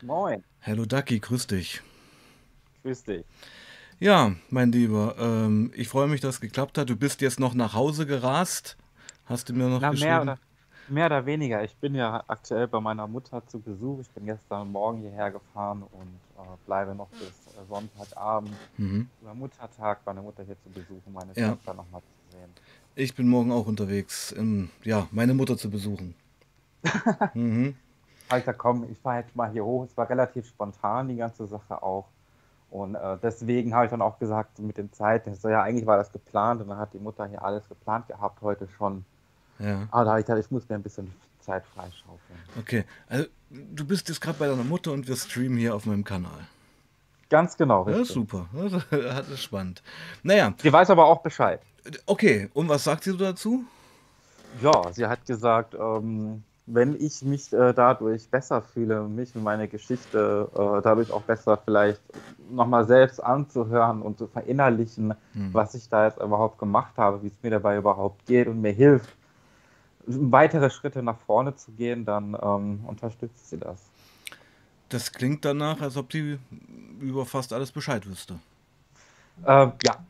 Moin, Hallo Ducky, grüß dich. grüß dich. Ja, mein Lieber, ähm, ich freue mich, dass es geklappt hat. Du bist jetzt noch nach Hause gerast, hast du mir noch Na, mehr geschrieben? oder, mehr oder weniger. Ich bin ja aktuell bei meiner Mutter zu Besuch. Ich bin gestern Morgen hierher gefahren und äh, bleibe noch bis äh, Sonntagabend Mhm. über Muttertag bei meiner Mutter hier zu besuchen, meine Ja, Schwester nochmal zu sehen. ich bin morgen auch unterwegs, um, ja, meine Mutter zu besuchen. Mhm. Alter, komm, ich fahre jetzt mal hier hoch. Es war relativ spontan, die ganze Sache auch. Und äh, deswegen habe ich dann auch gesagt, mit den Zeiten, so, ja, eigentlich war das geplant und dann hat die Mutter hier alles geplant gehabt heute schon. Ja, Aber da habe ich gedacht, ich muss mir ein bisschen Zeit freischaufeln. okay. Also, du bist jetzt gerade bei deiner Mutter und wir streamen hier auf meinem Kanal. Ganz genau, Ja, richtig. super. Das ist spannend. Naja, Sie weiß aber auch Bescheid. okay. Und was sagt sie dazu? Ja, sie hat gesagt, ähm, wenn ich mich äh, dadurch besser fühle, mich und meine Geschichte äh, dadurch auch besser vielleicht nochmal selbst anzuhören und zu verinnerlichen, Hm. was ich da jetzt überhaupt gemacht habe, wie es mir dabei überhaupt geht und mir hilft, weitere Schritte nach vorne zu gehen, dann ähm, unterstützt sie das. Das klingt danach, als ob sie über fast alles Bescheid wüsste. Äh, ja,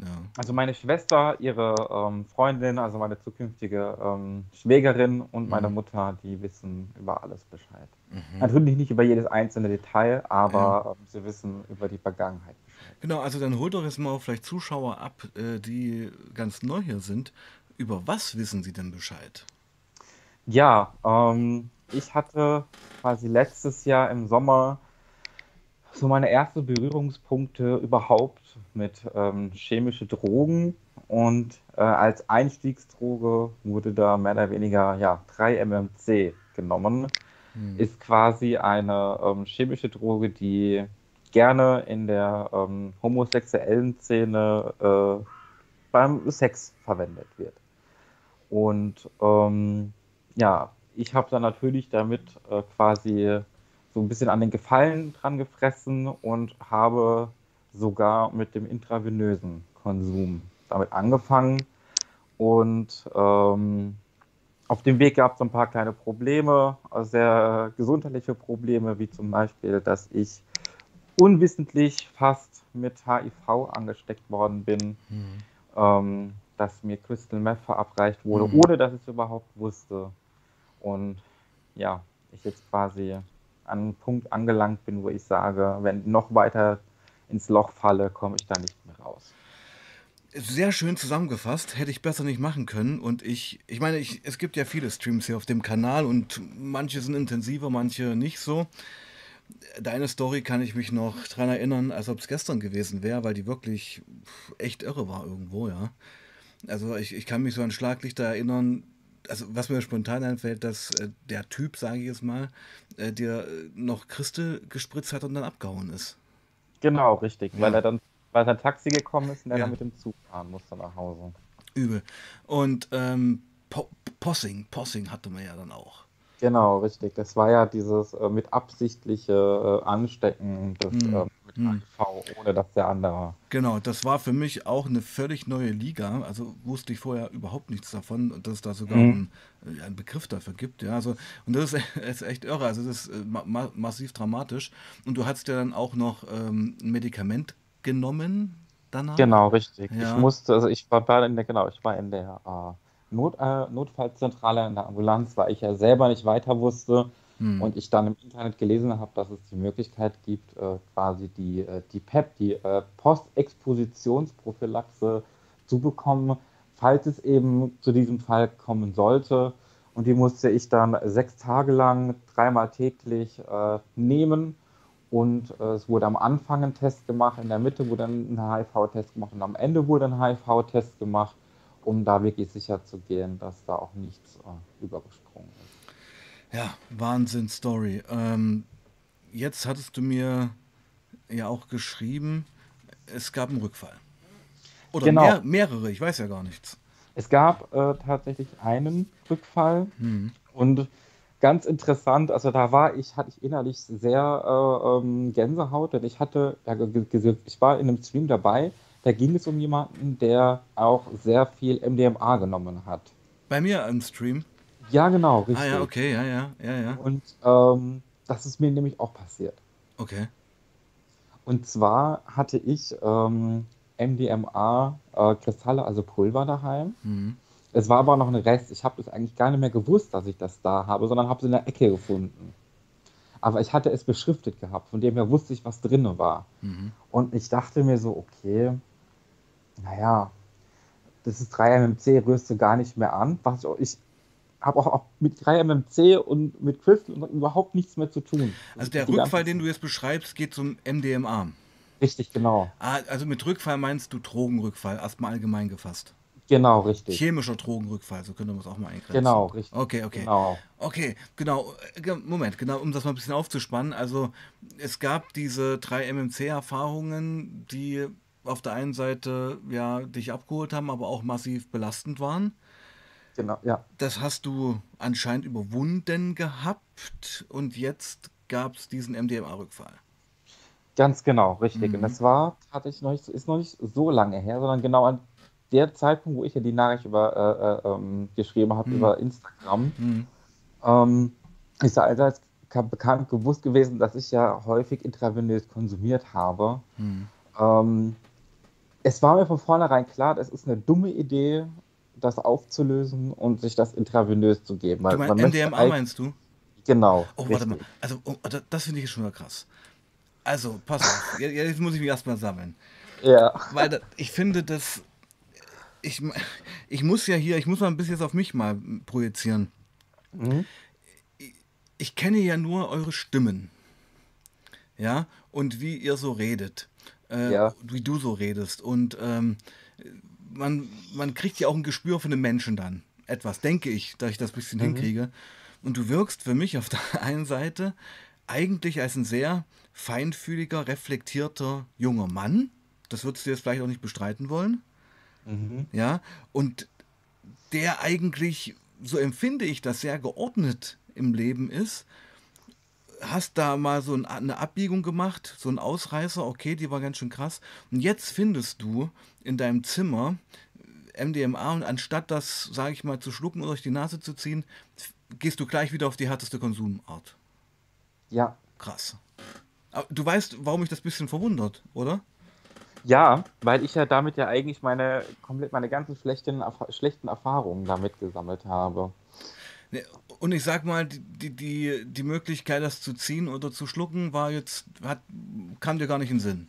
Ja. Also meine Schwester, ihre ähm, Freundin, also meine zukünftige ähm, Schwägerin und meine Mhm. Mutter, die wissen über alles Bescheid. Mhm. Natürlich nicht über jedes einzelne Detail, Ja. aber ähm, sie wissen über die Vergangenheit Bescheid. Genau, also dann holt doch jetzt mal vielleicht Zuschauer ab, äh, die ganz neu hier sind. Über was wissen sie denn Bescheid? Ja, ähm, ich hatte quasi letztes Jahr im Sommer so meine ersten Berührungspunkte überhaupt mit ähm, chemische Drogen und äh, als Einstiegsdroge wurde da mehr oder weniger ja 3-MMC genommen. Hm. ist quasi eine ähm, chemische Droge, die gerne in der ähm, homosexuellen Szene äh, beim Sex verwendet wird. Und ähm, ja, ich habe dann natürlich damit äh, quasi so ein bisschen an den Gefallen dran gefressen und habe sogar mit dem intravenösen Konsum damit angefangen. Und ähm, auf dem Weg gab es ein paar kleine Probleme, also sehr gesundheitliche Probleme, wie zum Beispiel, dass ich unwissentlich fast mit HIV angesteckt worden bin, Hm. ähm, dass mir Crystal Meth verabreicht wurde, Mhm. ohne dass ich es überhaupt wusste. Und ja, ich jetzt quasi an einen Punkt angelangt bin, wo ich sage, wenn noch weiter ins Loch falle, komme ich da nicht mehr raus. Sehr schön zusammengefasst, hätte ich besser nicht machen können. Und ich, ich meine, ich, es gibt ja viele Streams hier auf dem Kanal und manche sind intensiver, manche nicht so. Deine Story kann ich mich noch dran erinnern, als ob es gestern gewesen wäre, weil die wirklich echt irre war irgendwo, ja. Also ich, ich kann mich so an Schlaglichter erinnern, also was mir spontan einfällt, dass äh, der Typ, sage ich jetzt mal, äh, dir äh, noch Christel gespritzt hat und dann abgehauen ist. Genau, richtig, weil Ja, er dann, weil sein Taxi gekommen ist und er dann ja, mit dem Zug fahren musste nach Hause. übel. Und ähm, Po- Possing, Possing hatte man ja dann auch. Genau, richtig. Das war ja dieses äh, mit absichtliche äh, Anstecken des, Hm, äh, mit hm. HIV, ohne dass der andere. Genau, das war für mich auch eine völlig neue Liga. Also wusste ich vorher überhaupt nichts davon, dass es da sogar Mhm. einen, äh, einen Begriff dafür gibt. Ja, also, und das ist, ist echt irre. Also das ist äh, ma ma massiv dramatisch. Und du hast ja dann auch noch ähm, ein Medikament genommen danach. Genau, richtig. Ich Ja. musste, also ich war in der, genau, ich war in der äh, Not, äh, Notfallzentrale in der Ambulanz, weil ich ja selber nicht weiter wusste Hm. und ich dann im Internet gelesen habe, dass es die Möglichkeit gibt, äh, quasi die, äh, die PEP, die äh, Postexpositionsprophylaxe zu bekommen, falls es eben zu diesem Fall kommen sollte. Und die musste ich dann sechs Tage lang, dreimal täglich äh, nehmen. Und äh, es wurde am Anfang ein Test gemacht, in der Mitte wurde ein HIV-Test gemacht und am Ende wurde ein HIV-Test gemacht, um da wirklich sicher zu gehen, dass da auch nichts äh. Ja, Wahnsinn-Story. Ähm, jetzt hattest du mir ja auch geschrieben, es gab einen Rückfall. Oder mehr, Genau. mehrere, ich weiß ja gar nichts. Es gab äh, tatsächlich einen Rückfall Hm. und ganz interessant, also da war ich, hatte ich innerlich sehr äh, ähm, Gänsehaut, denn ich hatte, ja, ich war in einem Stream dabei, da ging es um jemanden, der auch sehr viel MDMA genommen hat. Bei mir im Stream. Ja, genau, Ah ja, richtig. okay, ja, ja, ja, ja. Und ähm, das ist mir nämlich auch passiert. Okay. Und zwar hatte ich ähm, MDMA-Kristalle, äh, also Pulver daheim. Mhm. Es war aber noch ein Rest. Ich habe das eigentlich gar nicht mehr gewusst, dass ich das da habe, sondern habe es in der Ecke gefunden. Aber ich hatte es beschriftet gehabt, von dem her wusste ich, was drin war. Mhm. Und ich dachte mir so, okay, naja, das ist 3MMC, rührst du gar nicht mehr an. Was ich habe auch, auch, mit 3MMC und mit Crystal überhaupt nichts mehr zu tun. Also der Rückfall, den du jetzt beschreibst, geht zum MDMA. Richtig, genau. Ah, also mit Rückfall meinst du Drogenrückfall, erstmal allgemein gefasst. Genau, richtig. Chemischer Drogenrückfall, so könnte man es auch mal eingrenzen. Genau, richtig. Okay, okay. Genau. Okay, genau. Äh, Moment, genau, um das mal ein bisschen aufzuspannen. Also, es gab diese drei MMC-Erfahrungen, die auf der einen Seite ja dich abgeholt haben, aber auch massiv belastend waren. Genau, ja. Das hast du anscheinend überwunden gehabt und jetzt gab es diesen MDMA-Rückfall. Ganz genau, richtig. Mhm. Und das war tatsächlich noch nicht, ist noch nicht so lange her, sondern genau an der Zeitpunkt, wo ich ja die Nachricht über, äh, äh, ähm, geschrieben habe mhm. über Instagram, mhm. ähm, ist ja allseits bekannt gewusst gewesen, dass ich ja häufig intravenös konsumiert habe. Mhm. Ähm, es war mir von vornherein klar, das ist eine dumme Idee, das aufzulösen und sich das intravenös zu geben. du meinst MDMA meinst du? Genau. Oh, richtig. warte mal. Also, oh, das finde ich schon mal krass. Also, pass auf. Jetzt muss ich mich erstmal sammeln. Ja. Weil das, ich finde, das. Ich, ich muss ja hier, ich muss mal ein bisschen auf mich mal projizieren. Mhm. Ich, ich kenne ja nur eure Stimmen. Ja, und wie ihr so redet. Äh, ja. Wie du so redest. Und ähm, man, man kriegt ja auch ein Gespür von den Menschen dann. Etwas, denke ich, dass ich das ein bisschen mhm. hinkriege. Und du wirkst für mich auf der einen Seite eigentlich als ein sehr feinfühliger, reflektierter junger Mann. Das würdest du jetzt vielleicht auch nicht bestreiten wollen. Mhm. Ja, und der eigentlich, so empfinde ich das, sehr geordnet im Leben ist. Hast da mal so eine Abbiegung gemacht, so ein Ausreißer, okay, die war ganz schön krass. Und jetzt findest du in deinem Zimmer MDMA und anstatt das, sage ich mal, zu schlucken oder durch die Nase zu ziehen, gehst du gleich wieder auf die härteste Konsumart. Ja. Krass. Aber du weißt, warum mich das ein bisschen verwundert, oder? Ja, weil ich ja damit ja eigentlich meine komplett meine ganzen schlechten, schlechten Erfahrungen damit gesammelt habe. Und ich sag mal, die, die, die Möglichkeit, das zu ziehen oder zu schlucken, war jetzt, hat, kam dir gar nicht in den Sinn.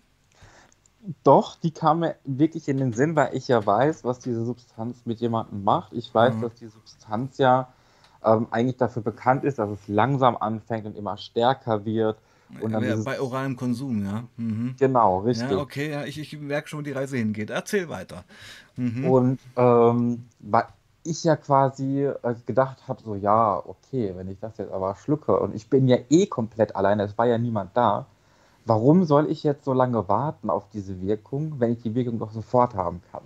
Doch, die kam mir wirklich in den Sinn, weil ich ja weiß, was diese Substanz mit jemandem macht. Ich weiß, mhm. dass die Substanz ja ähm, eigentlich dafür bekannt ist, dass es langsam anfängt und immer stärker wird. Und dann ja, bei oralem Konsum, ja. Mhm. Genau, richtig. Ja, okay, ja, ich, ich merke schon, wo die Reise hingeht. Erzähl weiter. Mhm. Und ähm, ich ja quasi äh, gedacht habe, so ja, okay, wenn ich das jetzt aber schlucke und ich bin ja eh komplett alleine, es war ja niemand da, warum soll ich jetzt so lange warten auf diese Wirkung, wenn ich die Wirkung doch sofort haben kann?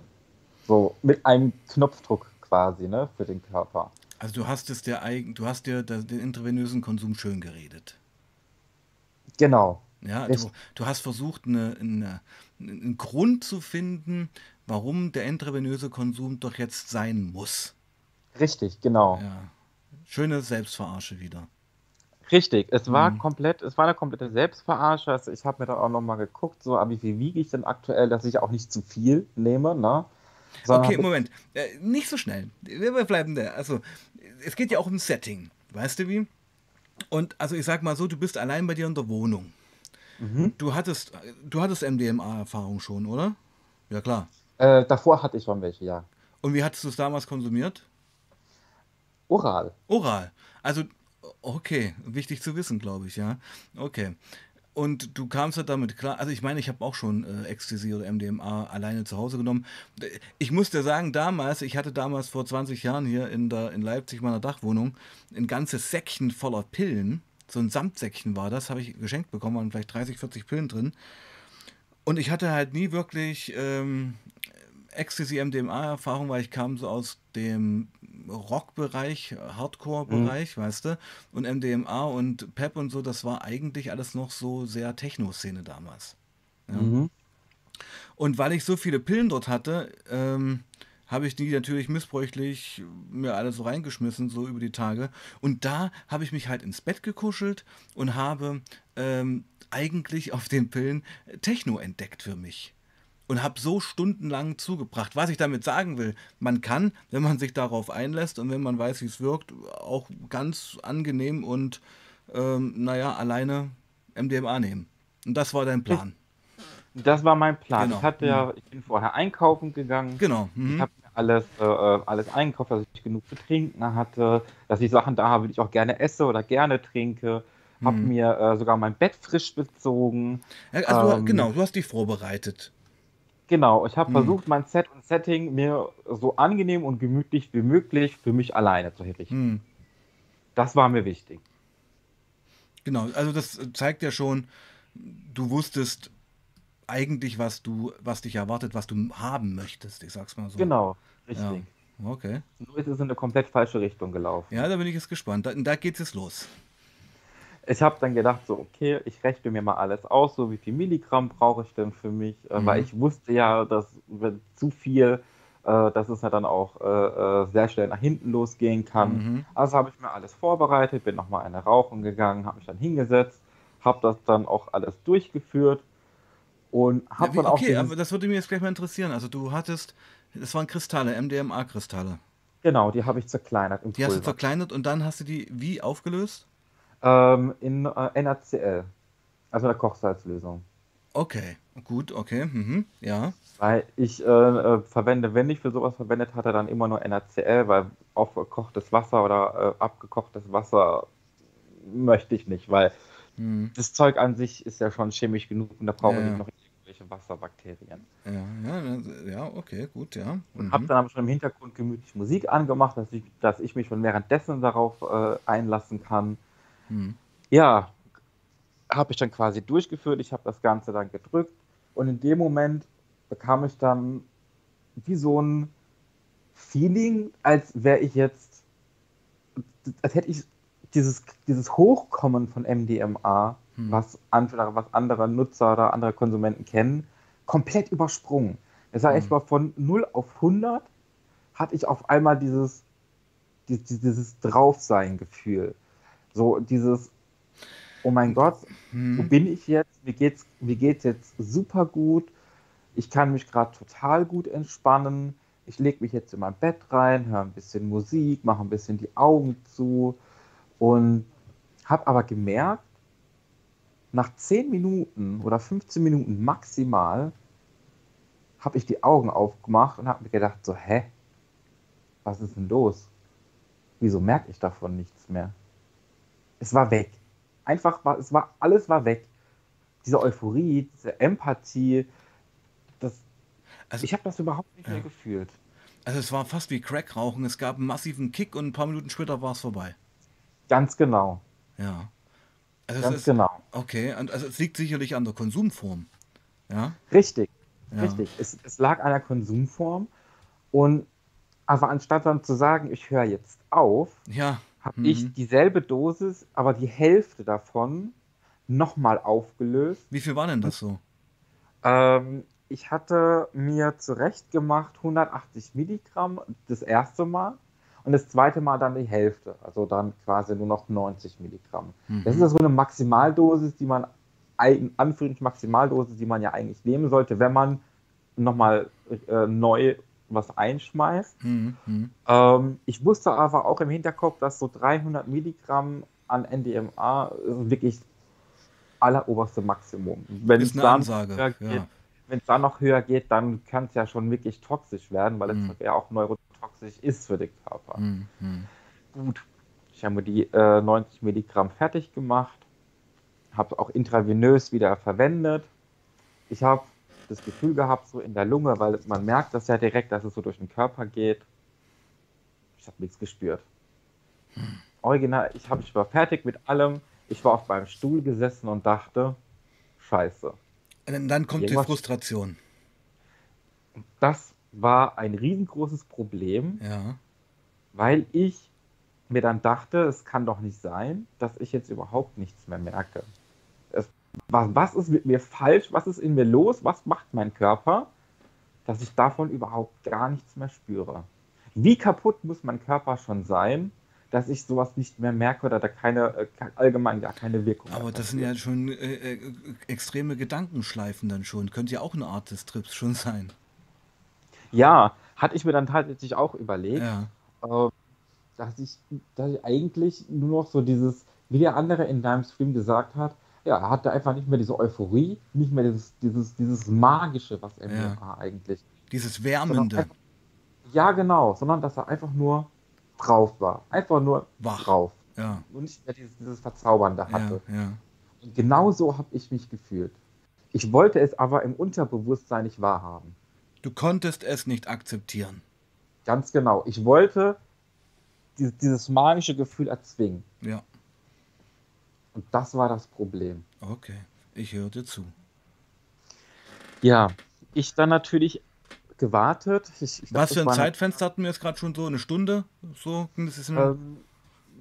So mit einem Knopfdruck quasi, ne, für den Körper. Also du hast es der eigen, du hast dir den intravenösen Konsum schön geredet. Genau. Ja, du, du, hast versucht, eine, eine, einen Grund zu finden, warum der intravenöse Konsum doch jetzt sein muss. Richtig, genau. Ja. Schöne Selbstverarsche wieder. Richtig, es war mhm. komplett, es war eine komplette Selbstverarsche. Also ich habe mir dann auch nochmal geguckt, so, wie viel wiege ich denn aktuell, dass ich auch nicht zu viel nehme, ne? okay, Moment, äh, nicht so schnell. Wir bleiben da. Also, es geht ja auch um Setting, weißt du wie? Und also ich sag mal so, du bist allein bei dir in der Wohnung. Mhm. Du hattest, du hattest MDMA-Erfahrung schon, oder? Ja klar. Äh, davor hatte ich schon welche, ja. Und wie hattest du es damals konsumiert? Oral. Oral. Also, okay, wichtig zu wissen, glaube ich, ja. Okay. Und du kamst halt damit klar, also ich meine, ich habe auch schon äh, Ecstasy oder MDMA alleine zu Hause genommen. Ich muss dir sagen, damals, ich hatte damals vor 20 Jahren hier in, der, in Leipzig meiner Dachwohnung ein ganzes Säckchen voller Pillen. So ein Samtsäckchen war das, habe ich geschenkt bekommen, waren vielleicht 30, 40 Pillen drin. Und ich hatte halt nie wirklich ähm, Ecstasy-MDMA-Erfahrung, weil ich kam so aus dem Rock-Bereich, Hardcore-Bereich, mhm. weißt du? Und MDMA und Pep und so, das war eigentlich alles noch so sehr Techno-Szene damals. Ja. Mhm. Und weil ich so viele Pillen dort hatte, ähm, habe ich die natürlich missbräuchlich mir alles so reingeschmissen, so über die Tage. Und da habe ich mich halt ins Bett gekuschelt und habe ähm, eigentlich auf den Pillen Techno entdeckt für mich. Und habe so stundenlang zugebracht. Was ich damit sagen will, man kann, wenn man sich darauf einlässt und wenn man weiß, wie es wirkt, auch ganz angenehm und, ähm, naja, alleine MDMA nehmen. Und das war dein Plan. Das war mein Plan. Genau. Ich hatte ja, ich bin vorher einkaufen gegangen. Genau. Mhm. Ich habe mir alles, äh, alles eingekauft, dass ich genug zu trinken hatte, dass ich Sachen da habe, die ich auch gerne esse oder gerne trinke. Habe mhm. mir äh, sogar mein Bett frisch bezogen. Also ähm, genau, du hast dich vorbereitet. Genau, ich habe mhm. versucht, mein Set und Setting mir so angenehm und gemütlich wie möglich für mich alleine zu herrichten. Mhm. Das war mir wichtig. Genau, also das zeigt ja schon, du wusstest, eigentlich, was du, was dich erwartet, was du haben möchtest, ich sag's mal so. Genau, richtig. Ja. Okay. Nur ist es in eine komplett falsche Richtung gelaufen. Ja, da bin ich jetzt gespannt. Da, da geht es los. Ich habe dann gedacht, so, okay, ich rechne mir mal alles aus, so wie viel Milligramm brauche ich denn für mich, äh, mhm. weil ich wusste ja, dass wenn zu viel, äh, dass es ja dann auch äh, äh sehr schnell nach hinten losgehen kann. Mhm. Also habe ich mir alles vorbereitet, bin nochmal eine rauchen gegangen, habe mich dann hingesetzt, habe das dann auch alles durchgeführt und hab ja, dann auch. Okay, aber das würde mich jetzt gleich mal interessieren. Also du hattest, das waren Kristalle, MDMA-Kristalle. Genau, die habe ich zerkleinert. Im die Pulver. hast du zerkleinert und dann hast du die wie aufgelöst? Ähm, in äh, NaCl, also eine Kochsalzlösung. Okay, gut, okay, mhm, ja. Weil ich äh, äh, verwende, wenn ich für sowas verwendet hatte, dann immer nur NaCl, weil aufgekochtes Wasser oder äh, abgekochtes Wasser möchte ich nicht, weil hm. Das Zeug an sich ist ja schon chemisch genug und da brauchen wir ja. noch irgendwelche Wasserbakterien. Ja, ja, ja, okay, gut, ja. Und mhm. habe dann aber schon im Hintergrund gemütlich Musik angemacht, dass ich, dass ich mich schon währenddessen darauf äh, einlassen kann. Mhm. Ja, habe ich dann quasi durchgeführt. Ich habe das Ganze dann gedrückt und in dem Moment bekam ich dann wie so ein Feeling, als wäre ich jetzt, als hätte ich dieses, dieses Hochkommen von MDMA, hm. was, andere, was andere Nutzer oder andere Konsumenten kennen, komplett übersprungen. Es war hm. echt mal von 0 auf 100 hatte ich auf einmal dieses, dieses, dieses Draufsein-Gefühl. So dieses, oh mein Gott, hm. wo bin ich jetzt? Mir geht's, mir geht's jetzt super gut. Ich kann mich gerade total gut entspannen. Ich lege mich jetzt in mein Bett rein, höre ein bisschen Musik, mache ein bisschen die Augen zu und habe aber gemerkt, nach 10 Minuten oder 15 Minuten maximal habe ich die Augen aufgemacht und habe mir gedacht, so, hä? Was ist denn los? Wieso merke ich davon nichts mehr? Es war weg. Einfach war, es war, alles war weg. Diese Euphorie, diese Empathie, das, also, ich habe das überhaupt nicht ja. mehr gefühlt. Also es war fast wie Crack-Rauchen. Es gab einen massiven Kick und ein paar Minuten später war es vorbei. Ganz genau. Ja. Also Ganz ist, genau. Okay, und also es liegt sicherlich an der Konsumform. Ja. Richtig. Ja. Richtig. Es, es lag an der Konsumform und aber anstatt dann zu sagen, ich höre jetzt auf, ja. Habe mhm. ich dieselbe Dosis, aber die Hälfte davon nochmal aufgelöst. Wie viel war denn das so? Ähm, ich hatte mir zurecht gemacht 180 Milligramm das erste Mal und das zweite Mal dann die Hälfte, also dann quasi nur noch 90 Milligramm. Mhm. Das ist ja so eine Maximaldosis, die man, in Anführungszeichen Maximaldosis, die man ja eigentlich nehmen sollte, wenn man nochmal äh, neu was einschmeißt. Mhm. mhm. Ähm, ich wusste aber auch im Hinterkopf, dass so 300 Milligramm an NDMA wirklich alleroberste Maximum. Wenn ist eine Ansage. Ja. Wenn es dann noch höher geht, dann kann es ja schon wirklich toxisch werden, weil mhm. es ja auch Neuro toxisch ist für den Körper. Mhm. Gut, ich habe mir die äh, 90 Milligramm fertig gemacht, habe auch intravenös wieder verwendet. Ich habe das Gefühl gehabt, so in der Lunge, weil man merkt das ja direkt, dass es so durch den Körper geht. Ich habe nichts gespürt. Hm. Original, ich, hab, ich war fertig mit allem. Ich war auf meinem Stuhl gesessen und dachte, scheiße. Und dann kommt Irgendwas die Frustration. Das war ein riesengroßes Problem, ja. weil ich mir dann dachte, es kann doch nicht sein, dass ich jetzt überhaupt nichts mehr merke. Was, was ist mit mir falsch? Was ist in mir los? Was macht mein Körper? dass ich davon überhaupt gar nichts mehr spüre. Wie kaputt muss mein Körper schon sein, dass ich sowas nicht mehr merke oder da keine, äh, allgemein gar keine Wirkung Aber das sind ja schon äh, äh, extreme Gedankenschleifen dann schon. Könnte ja auch eine Art des Trips schon sein. Ja, hatte ich mir dann tatsächlich auch überlegt, ja. äh, dass, ich, dass ich eigentlich nur noch so dieses, wie der andere in deinem Stream gesagt hat, ja, er hatte einfach nicht mehr diese Euphorie, nicht mehr dieses, dieses, dieses Magische, was er ja. eigentlich. Dieses Wärmende. Einfach, ja, genau, sondern dass er einfach nur drauf war. Einfach nur Wach. drauf. Ja. Und nicht mehr dieses, dieses Verzaubernde hatte. Ja, ja. Und genau so habe ich mich gefühlt. Ich wollte es aber im Unterbewusstsein nicht wahrhaben. Du konntest es nicht akzeptieren. Ganz genau. Ich wollte dieses, dieses magische Gefühl erzwingen. Ja. Und das war das Problem. Okay, ich höre dir zu. Ja, ich dann natürlich gewartet. Ich, ich Was für ein Zeitfenster hatten wir jetzt gerade schon so? Eine Stunde? So ging das ähm,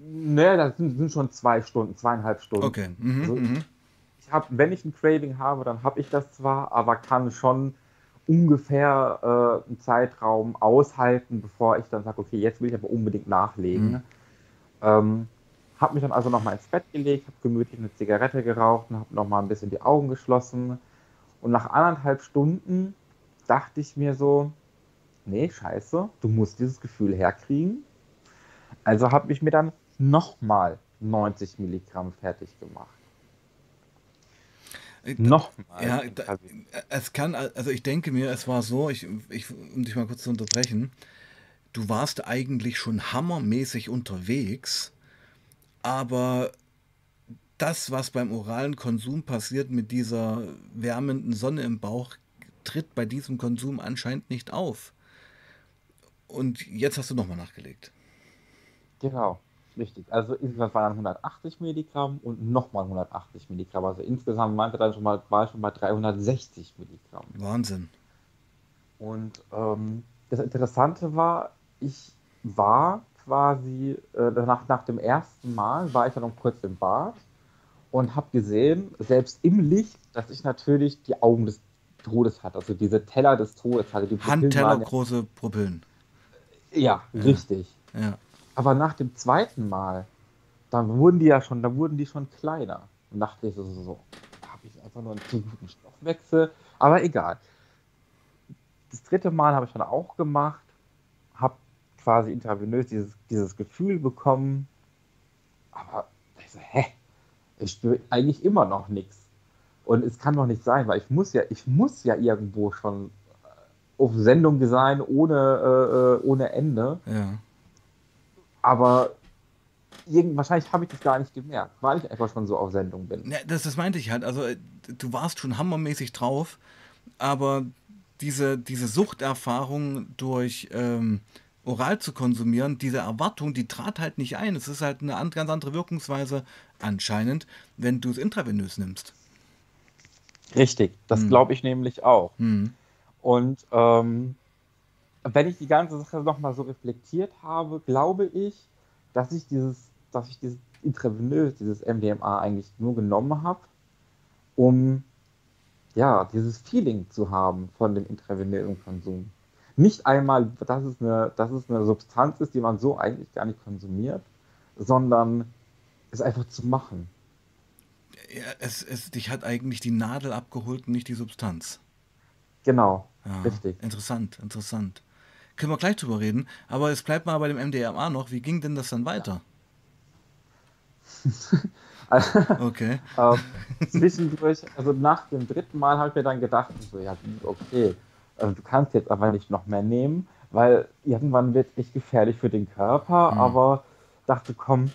Ne, das sind, sind, schon zwei Stunden, zweieinhalb Stunden. Okay. Mhm, also, mhm. ich hab, wenn ich ein Craving habe, dann habe ich das zwar, aber kann schon ungefähr äh, einen Zeitraum aushalten, bevor ich dann sage, okay, jetzt will ich aber unbedingt nachlegen. Mhm. Ähm, habe mich dann also nochmal ins Bett gelegt, habe gemütlich eine Zigarette geraucht und habe nochmal ein bisschen die Augen geschlossen. Und nach anderthalb Stunden dachte ich mir so, nee, scheiße, du musst dieses Gefühl herkriegen. Also habe ich mir dann nochmal 90 Milligramm fertig gemacht. Äh, nochmal. Ja, da, es kann, also ich denke mir, es war so, ich, ich, um dich mal kurz zu unterbrechen, du warst eigentlich schon hammermäßig unterwegs, aber das, was beim oralen Konsum passiert mit dieser wärmenden Sonne im Bauch, tritt bei diesem Konsum anscheinend nicht auf. Und jetzt hast du nochmal nachgelegt. Genau, richtig. Also insgesamt waren dann 180 Milligramm und nochmal 180 Milligramm. Also insgesamt meinte dann schon mal, war ich schon bei 360 Milligramm. Wahnsinn. Und ähm, das Interessante war, ich war quasi, äh, nach, nach dem ersten Mal war ich dann noch kurz im Bad und habe gesehen, selbst im Licht, dass ich natürlich die Augen des Todes hat, also diese Teller des Todes hatte. Die Handteller große Pupillen. Ja, ja, richtig. Ja. Aber nach dem zweiten Mal, dann wurden die ja schon, da wurden die schon kleiner. Und dachte ich so, so, habe ich einfach nur einen zu guten Stoffwechsel. Aber egal. Das dritte Mal habe ich dann auch gemacht, quasi intravenös dieses, dieses Gefühl bekommen. Aber ich so, hä? Ich spüre eigentlich immer noch nichts. Und es kann doch nicht sein, weil ich muss ja, ich muss ja irgendwo schon äh, auf Sendung sein ohne, äh, äh, ohne Ende. Ja. Aber irgend, wahrscheinlich habe ich das gar nicht gemerkt, weil ich einfach schon so auf Sendung bin. Ja, das, das meinte ich halt. Also du warst schon hammermäßig drauf, aber diese, diese Suchterfahrung durch ähm, oral zu konsumieren, diese Erwartung, die trat halt nicht ein. Es ist halt eine ganz andere Wirkungsweise anscheinend, wenn du es intravenös nimmst. Richtig, das hm. glaube ich nämlich auch. Hm. Und ähm, wenn ich die ganze Sache nochmal so reflektiert habe, glaube ich, dass ich dieses, dass ich dieses intravenös, dieses MDMA eigentlich nur genommen habe, um ja, dieses Feeling zu haben von dem intravenösen Konsum. Nicht einmal, dass es, eine, dass es eine Substanz ist, die man so eigentlich gar nicht konsumiert, sondern es einfach zu machen. Ja, es, es, dich hat eigentlich die Nadel abgeholt und nicht die Substanz. Genau, ja, richtig. Interessant, interessant. Können wir gleich drüber reden, aber es bleibt mal bei dem MDMA noch. Wie ging denn das dann weiter? okay. ähm, zwischendurch, also nach dem dritten Mal habe ich mir dann gedacht, so, ja, okay, also du kannst jetzt aber nicht noch mehr nehmen, weil irgendwann wird es echt gefährlich für den Körper, mhm. aber dachte, komm,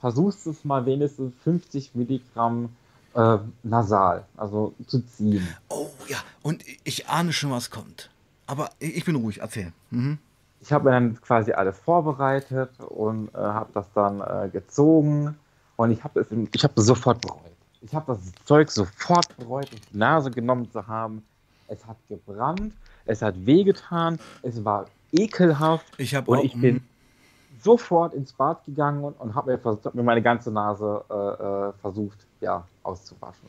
versuchst es mal wenigstens 50 Milligramm äh, nasal, also zu ziehen. Oh ja, und ich ahne schon, was kommt. Aber ich bin ruhig, erzähl. Mhm. Ich habe mir dann quasi alles vorbereitet und äh, habe das dann äh, gezogen und ich habe es ich habe sofort bereut. Ich habe das Zeug sofort bereut, die Nase genommen zu haben. Es hat gebrannt, es hat wehgetan, es war ekelhaft ich und auch, ich bin mhm sofort ins Bad gegangen und, und habe mir, hab mir, meine ganze Nase äh, äh, versucht, ja, auszuwaschen.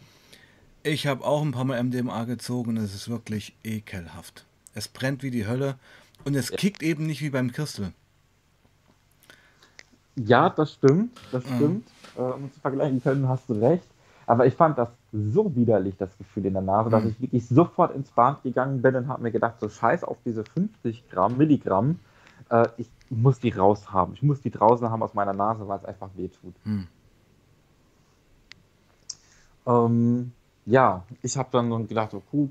Ich habe auch ein paar Mal MDMA gezogen, es ist wirklich ekelhaft. es brennt wie die Hölle und es Ja. kickt eben nicht wie beim Crystal. Ja, das stimmt, das Mhm. stimmt. Äh, um zu vergleichen können, hast du recht. Aber ich fand das so widerlich, das Gefühl in der Nase, dass Mhm. ich wirklich sofort ins Bad gegangen bin und habe mir gedacht, so scheiß auf diese 50 Gramm, Milligramm. Äh, ich muss die raus haben. Ich muss die draußen haben aus meiner Nase, weil es einfach weh tut. Hm. Ähm, ja, ich habe dann gedacht, so, cool,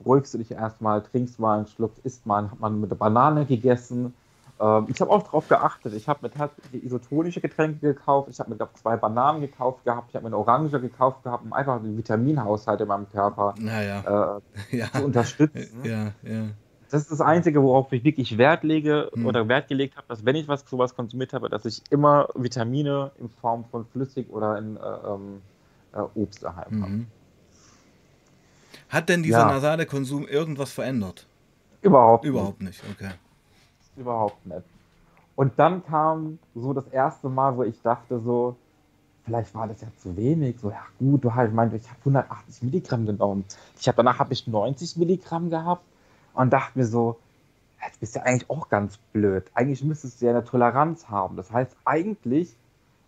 beruhigst du dich erstmal, trinkst mal einen Schluck, isst mal, hat man mit der Banane gegessen. Ähm, ich habe auch darauf geachtet. Ich habe mir tatsächlich isotonische Getränke gekauft. Ich habe mir glaub, zwei Bananen gekauft gehabt. Ich habe mir eine Orange gekauft gehabt, um einfach den Vitaminhaushalt in meinem Körper Naja, äh, ja. zu unterstützen. Ja, ja. Das ist das Einzige, worauf ich wirklich Wert lege Hm. oder Wert gelegt habe, dass wenn ich was sowas konsumiert habe, dass ich immer Vitamine in Form von flüssig oder in äh, ähm, äh, Obst daheim habe. Mhm. Hat denn dieser Ja. nasale Konsum irgendwas verändert? Überhaupt, Überhaupt nicht, okay. Überhaupt nicht. Und dann kam so das erste Mal, wo ich dachte so, vielleicht war das ja zu wenig. So, ja gut, du halt, ich ich habe 180 Milligramm genommen. Ich habe danach habe ich 90 Milligramm gehabt und dachte mir so, jetzt bist du eigentlich auch ganz blöd. Eigentlich müsstest du ja eine Toleranz haben. Das heißt, eigentlich,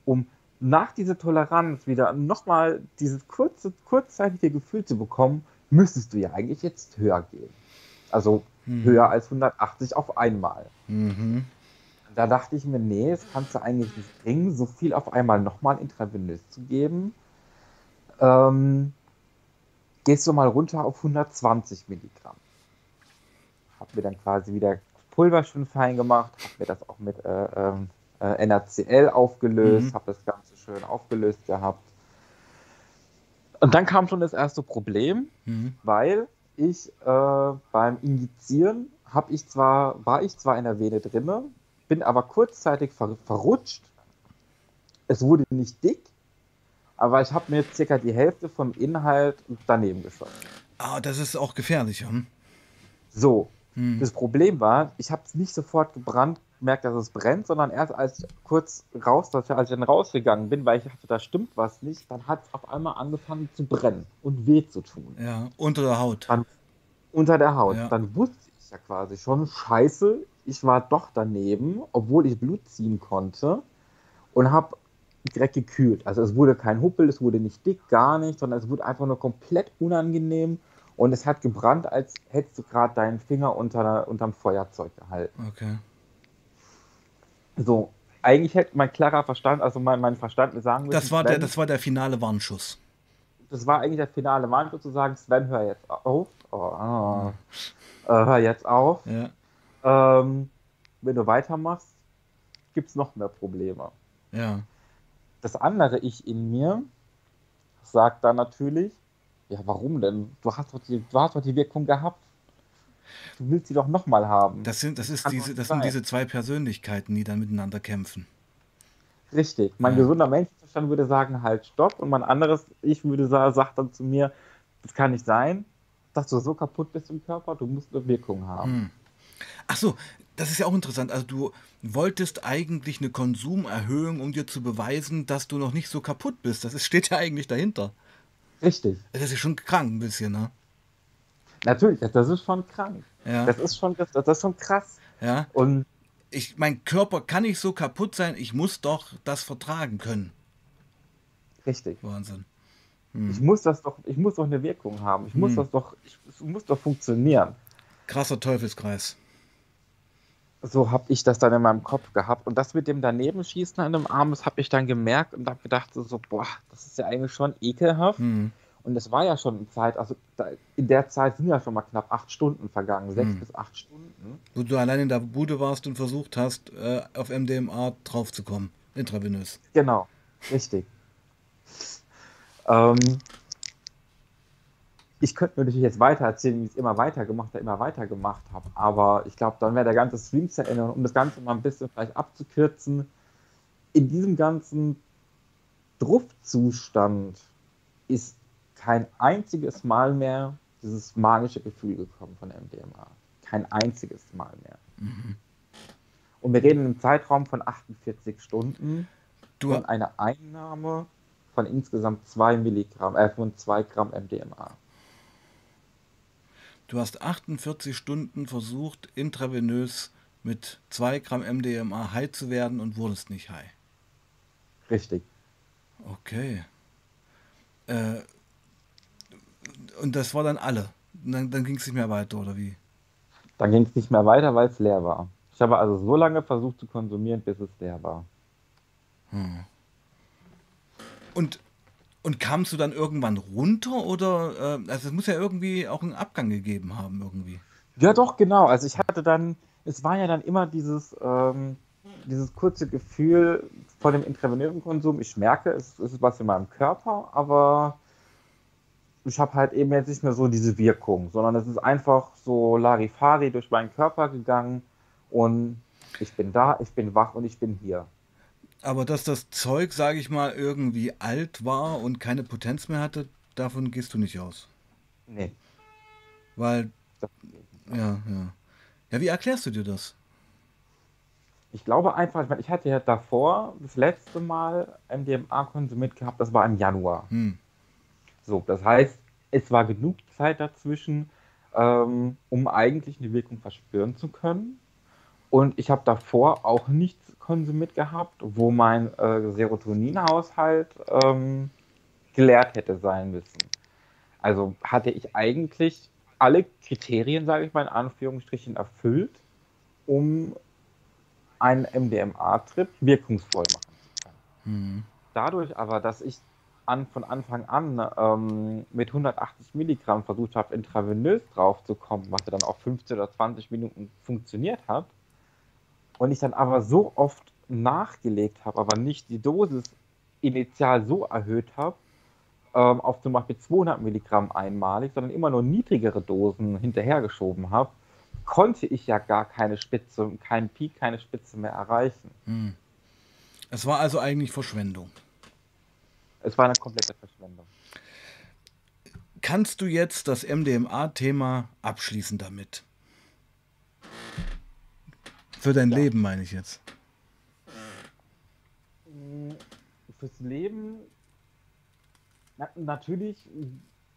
um nach dieser Toleranz wieder nochmal dieses kurze, kurzzeitige Gefühl zu bekommen, müsstest du ja eigentlich jetzt höher gehen. Also Mhm. höher als 180 auf einmal. Mhm. Da dachte ich mir, nee, das kannst du eigentlich nicht bringen, so viel auf einmal nochmal intravenös zu geben. Ähm, gehst du mal runter auf 120 Milligramm. Hab mir dann quasi wieder Pulver schön fein gemacht, hab mir das auch mit äh, ähm, äh, NaCl aufgelöst, Mhm. hab das Ganze schön aufgelöst gehabt. Und dann kam schon das erste Problem, Mhm. weil ich äh, beim Injizieren hab ich zwar, war ich zwar in der Vene drinne, bin aber kurzzeitig ver verrutscht. Es wurde nicht dick, aber ich habe mir circa die Hälfte vom Inhalt daneben geschossen. Ah, das ist auch gefährlich, hm? So, Hm. das Problem war, ich habe es nicht sofort gebrannt, gemerkt, dass es brennt, sondern erst als ich kurz raus, als ich dann rausgegangen bin, weil ich dachte, da stimmt was nicht, dann hat es auf einmal angefangen zu brennen und weh zu tun. Ja, unter der Haut. Dann unter der Haut. Ja. Dann wusste ich ja quasi schon, scheiße, ich war doch daneben, obwohl ich Blut ziehen konnte und habe direkt gekühlt. Also es wurde kein Huppel, es wurde nicht dick, gar nicht, sondern es wurde einfach nur komplett unangenehm und es hat gebrannt, als hättest du gerade deinen Finger unter, unterm Feuerzeug gehalten. Okay. So, eigentlich hätte mein klarer Verstand, also mein, mein Verstand mir sagen müssen, Das war, der, Sven, das war der finale Warnschuss. das war eigentlich der finale Warnung zu sagen, Sven, hör jetzt auf. Oh, äh, hör jetzt auf. Ja. Ähm, wenn du weitermachst, gibt es noch mehr Probleme. Ja. Das andere Ich in mir sagt dann natürlich, ja, warum denn? Du hast doch die, du hast doch die Wirkung gehabt. Du willst sie doch nochmal haben. Das sind, das ist Kann diese, das sind diese zwei Persönlichkeiten, die dann miteinander kämpfen. Richtig. Mein Ja. gesunder Menschenverstand würde sagen, halt, stopp. Und mein anderes Ich würde sagen, sagt dann zu mir, das kann nicht sein, dass du so kaputt bist im Körper, du musst eine Wirkung haben. Hm. Ach so, das ist ja auch interessant. Also du wolltest eigentlich eine Konsumerhöhung, um dir zu beweisen, dass du noch nicht so kaputt bist. Das ist, steht ja eigentlich dahinter. Richtig. Das ist ja schon krank ein bisschen, ne? Natürlich, das, ist schon krank. Ja. Das ist schon, das, das ist schon krass. ja. Und Ich, mein Körper kann nicht so kaputt sein, ich muss doch das vertragen können. richtig. Wahnsinn. Ich muss das doch, ich muss doch eine Wirkung haben. Ich muss Hm. das doch, ich, es muss doch funktionieren. Krasser Teufelskreis. So habe ich das dann in meinem Kopf gehabt. Und das mit dem Danebenschießen an dem Arm, das habe ich dann gemerkt und habe gedacht, so, boah, das ist ja eigentlich schon ekelhaft. Hm. Und es war ja schon eine Zeit, also in der Zeit sind ja schon mal knapp acht Stunden vergangen, sechs Hm. bis acht Stunden. Wo du allein in der Bude warst und versucht hast, äh, auf MDMA draufzukommen. Intravenös. Genau, richtig. Ähm, ich könnte mir natürlich jetzt weiter erzählen, wie ich es immer weiter gemacht habe, immer weiter gemacht habe, aber ich glaube, dann wäre der ganze Stream zu Ende. Um das Ganze mal ein bisschen vielleicht abzukürzen, in diesem ganzen Druffzustand ist kein einziges Mal mehr dieses magische Gefühl gekommen von MDMA. Kein einziges Mal mehr. Mhm. Und wir reden im Zeitraum von 48 Stunden Du, von einer Einnahme von insgesamt 2 Milligramm, äh, von 2 Gramm MDMA. Du hast 48 Stunden versucht, intravenös mit 2 Gramm MDMA high zu werden und wurdest nicht high. Richtig. Okay. Äh, und das war dann alle. dann, dann ging es nicht mehr weiter, oder wie? Dann ging es nicht mehr weiter, weil es leer war. Ich habe also so lange versucht zu konsumieren, bis es leer war. Hm. Und, und kamst du dann irgendwann runter oder äh, also es muss ja irgendwie auch einen Abgang gegeben haben irgendwie. Ja, doch, genau. Also ich hatte dann, es war ja dann immer dieses, ähm, dieses kurze Gefühl von dem intravenösen Konsum. Ich merke, es, es ist was in meinem Körper, aber ich habe halt eben jetzt nicht mehr so diese Wirkung, sondern es ist einfach so Larifari durch meinen Körper gegangen und ich bin da, ich bin wach und ich bin hier. Aber dass das Zeug, sage ich mal, irgendwie alt war und keine Potenz mehr hatte, davon gehst du nicht aus. Nee. Weil. Ja, ja. Ja, wie erklärst du dir das? Ich glaube einfach, ich, meine, ich hatte ja davor das letzte Mal MDMA konsumiert gehabt, das war im Januar. Hm. So, das heißt, es war genug Zeit dazwischen, ähm, um eigentlich eine Wirkung verspüren zu können. Und ich habe davor auch nichts konsumiert gehabt, wo mein äh, Serotoninhaushalt ähm, gelehrt hätte sein müssen. Also hatte ich eigentlich alle Kriterien, sage ich mal in Anführungsstrichen, erfüllt, um einen MDMA-Trip wirkungsvoll machen zu können. Mhm. Dadurch aber, dass ich an, von Anfang an ähm, mit 180 Milligramm versucht habe, intravenös draufzukommen, was dann auch 15 oder 20 Minuten funktioniert hat, und ich dann aber so oft nachgelegt habe, aber nicht die Dosis initial so erhöht habe, ähm, auf zum Beispiel 200 Milligramm einmalig, sondern immer nur niedrigere Dosen hinterhergeschoben habe, konnte ich ja gar keine Spitze, keinen Peak, keine Spitze mehr erreichen. Hm. Es war also eigentlich Verschwendung. Es war eine komplette Verschwendung. Kannst du jetzt das MDMA-Thema abschließen damit? Für dein ja. Leben meine ich jetzt. Fürs Leben na, natürlich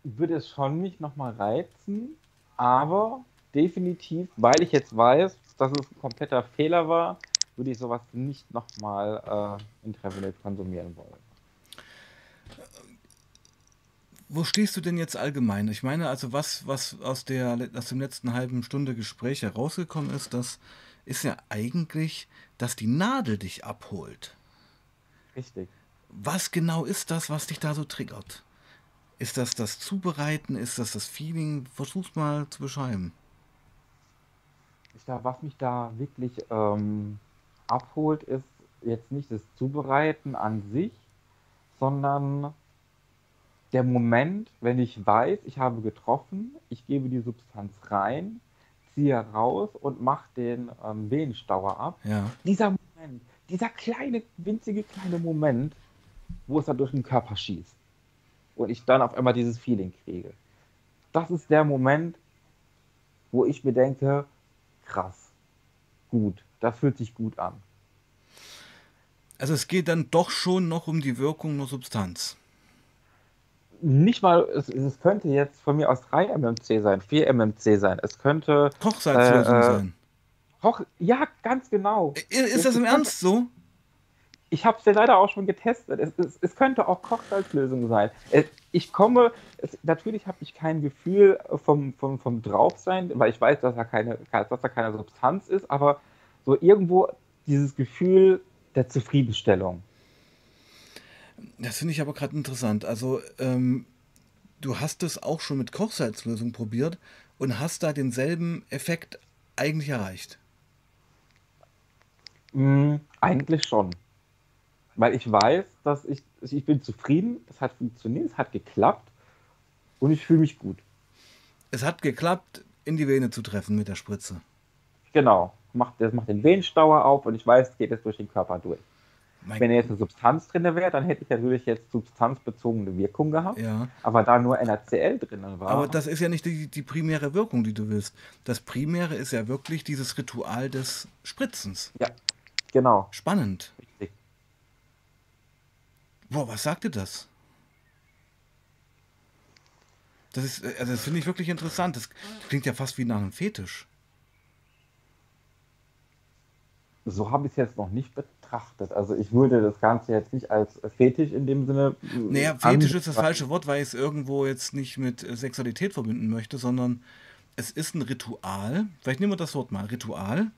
würde es schon mich nochmal reizen, aber definitiv, weil ich jetzt weiß, dass es ein kompletter Fehler war, würde ich sowas nicht nochmal äh, intravenös konsumieren wollen. Wo stehst du denn jetzt allgemein? Ich meine, also was, was aus, der, aus dem letzten halben Stunde Gespräch herausgekommen ist, das ist ja eigentlich, dass die Nadel dich abholt. Richtig. Was genau ist das, was dich da so triggert? Ist das das Zubereiten? Ist das das Feeling? Versuch's mal zu beschreiben. Ich glaube, was mich da wirklich ähm, abholt, ist jetzt nicht das Zubereiten an sich, sondern der Moment, wenn ich weiß, ich habe getroffen, ich gebe die Substanz rein, ziehe raus und mache den ähm, Venenstauer ab. Ja. Dieser Moment, dieser kleine, winzige kleine Moment, wo es dann durch den Körper schießt und ich dann auf einmal dieses Feeling kriege. Das ist der Moment, wo ich mir denke, krass, gut, das fühlt sich gut an. Also es geht dann doch schon noch um die Wirkung der Substanz nicht mal, es, es, könnte jetzt von mir aus 3 MMC sein, 4 MMC sein. Es könnte. Kochsalzlösung äh, sein. Koch, ja, ganz genau. Ist, ist das im Ernst so? Ich habe es ja leider auch schon getestet. Es, es, es könnte auch Kochsalzlösung sein. Ich komme, natürlich habe ich kein Gefühl vom, vom, vom Draufsein, weil ich weiß, dass da, keine, dass da keine Substanz ist, aber so irgendwo dieses Gefühl der Zufriedenstellung. Das finde ich aber gerade interessant. Also, ähm, du hast es auch schon mit Kochsalzlösung probiert und hast da denselben Effekt eigentlich erreicht. Mm, eigentlich schon. Weil ich weiß, dass ich, ich bin zufrieden, es hat funktioniert, es hat geklappt und ich fühle mich gut. Es hat geklappt, in die Vene zu treffen mit der Spritze. Genau. Macht, das macht den Venenstauer auf und ich weiß, es geht jetzt durch den Körper durch. Mein Wenn jetzt eine Substanz drin wäre, dann hätte ich natürlich jetzt substanzbezogene Wirkung gehabt. Ja. Aber da nur NaCl drin war. Aber das ist ja nicht die, die primäre Wirkung, die du willst. Das Primäre ist ja wirklich dieses Ritual des Spritzens. Ja, genau. Spannend. Richtig. Boah, was sagte das? Das ist, äh, also das finde ich wirklich interessant. Das klingt ja fast wie nach einem Fetisch. So habe ich es jetzt noch nicht betrachtet. Also ich würde das Ganze jetzt nicht als Fetisch in dem Sinne. Äh, naja, Fetisch ist das falsche Wort, weil ich es irgendwo jetzt nicht mit äh, Sexualität verbinden möchte, sondern es ist ein Ritual. Vielleicht nehmen wir das Wort mal. Ritual.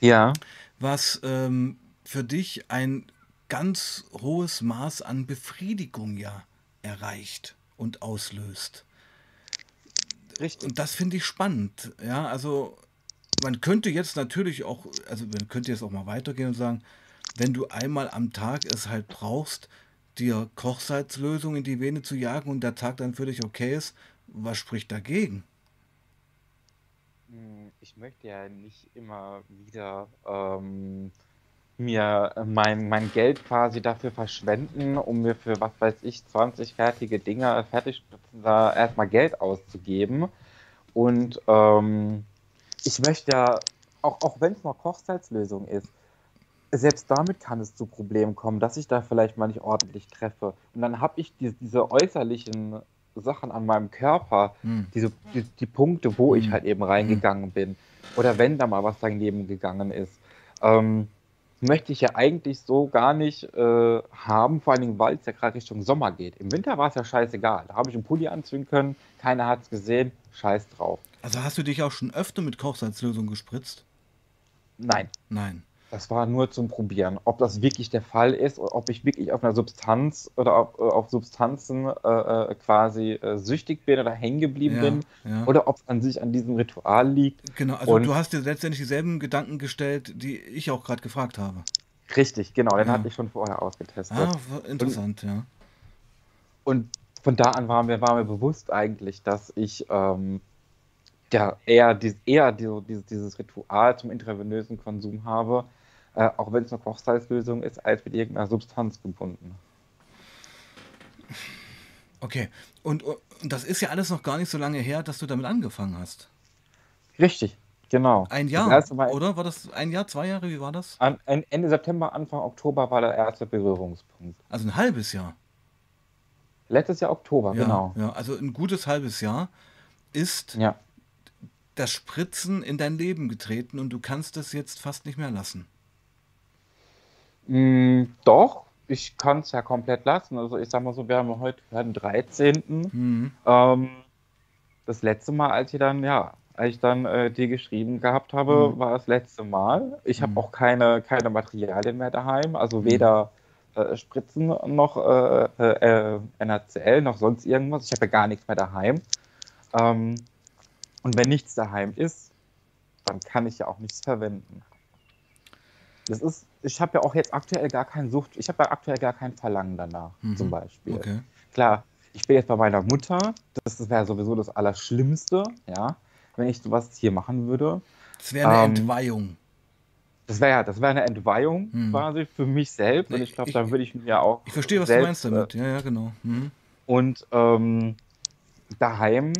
Ja. Was ähm, für dich ein ganz hohes Maß an Befriedigung ja erreicht und auslöst. Richtig. Und das finde ich spannend. Ja, also man könnte jetzt natürlich auch, also man könnte jetzt auch mal weitergehen und sagen, wenn du einmal am Tag es halt brauchst, dir Kochsalzlösung in die Vene zu jagen und der Tag dann für dich okay ist, was spricht dagegen? Hm, ich möchte ja nicht immer wieder ähm, mir mein, mein Geld quasi dafür verschwenden, um mir für, was weiß ich, 20 fertige Dinge, Fertigspritzen da erstmal Geld auszugeben. Und ähm, ich möchte ja, auch, auch wenn es nur Kochsalzlösung ist, selbst damit kann es zu Problemen kommen, dass ich da vielleicht mal nicht ordentlich treffe. Und dann habe ich die, diese äußerlichen Sachen an meinem Körper, hm. diese, die, die, Punkte, wo hm. ich halt eben reingegangen hm. bin. Oder wenn da mal was daneben gegangen ist. Ähm, möchte ich ja eigentlich so gar nicht äh, haben, vor allen Dingen, weil es ja gerade Richtung Sommer geht. Im Winter war es ja scheißegal. Da habe ich einen Pulli anziehen können, keiner hat es gesehen, scheiß drauf. Also hast du dich auch schon öfter mit Kochsalzlösung gespritzt? Nein. Nein. Das war nur zum Probieren. Ob das wirklich der Fall ist, oder ob ich wirklich auf einer Substanz oder auf, auf Substanzen äh, äh, quasi äh, süchtig bin oder hängen geblieben ja, bin, ja. oder ob es an sich an diesem Ritual liegt. Genau, also Und du hast dir letztendlich dieselben Gedanken gestellt, die ich auch gerade gefragt habe. Richtig, genau, den ja. hatte ich schon vorher ausgetestet. Ah, interessant, Und, ja. Und von da an war mir, war mir bewusst eigentlich, dass ich ähm, ja eher, dies, eher dieses, dieses Ritual zum intravenösen Konsum habe, äh, auch wenn es eine Kochsalzlösung ist, als mit irgendeiner Substanz gebunden. Okay, und, und das ist ja alles noch gar nicht so lange her, dass du damit angefangen hast. Richtig, genau. Ein Jahr, oder? War das ein Jahr, zwei Jahre, wie war das? An, Ende September, Anfang Oktober war der erste Berührungspunkt. Also ein halbes Jahr. Letztes Jahr Oktober, ja, genau. Ja, also ein gutes halbes Jahr ist ja. das Spritzen in dein Leben getreten und du kannst es jetzt fast nicht mehr lassen. Mm, doch, ich kann es ja komplett lassen. Also ich sag mal so, wir haben heute den 13. Mhm. Ähm, das letzte Mal, als ich dann, ja, als ich dann äh, dir geschrieben gehabt habe, mhm. war das letzte Mal. Ich habe mhm. auch keine, keine Materialien mehr daheim, also mhm. weder äh, Spritzen noch äh, äh, NaCl noch sonst irgendwas. Ich habe ja gar nichts mehr daheim. Ähm, und wenn nichts daheim ist, dann kann ich ja auch nichts verwenden. Das ist, ich habe ja auch jetzt aktuell gar keinen Sucht, ich habe ja aktuell gar kein Verlangen danach, mhm. zum Beispiel. Okay. Klar, ich bin jetzt bei meiner Mutter, das wäre sowieso das Allerschlimmste, ja, wenn ich sowas hier machen würde. Das wäre eine ähm, Entweihung. Das wäre ja, das wäre eine Entweihung hm. quasi für mich selbst. Nee, und ich glaube, da würde ich mir auch. Ich verstehe, was selbst, du meinst damit. Ja, ja, genau. Hm. Und ähm, daheim,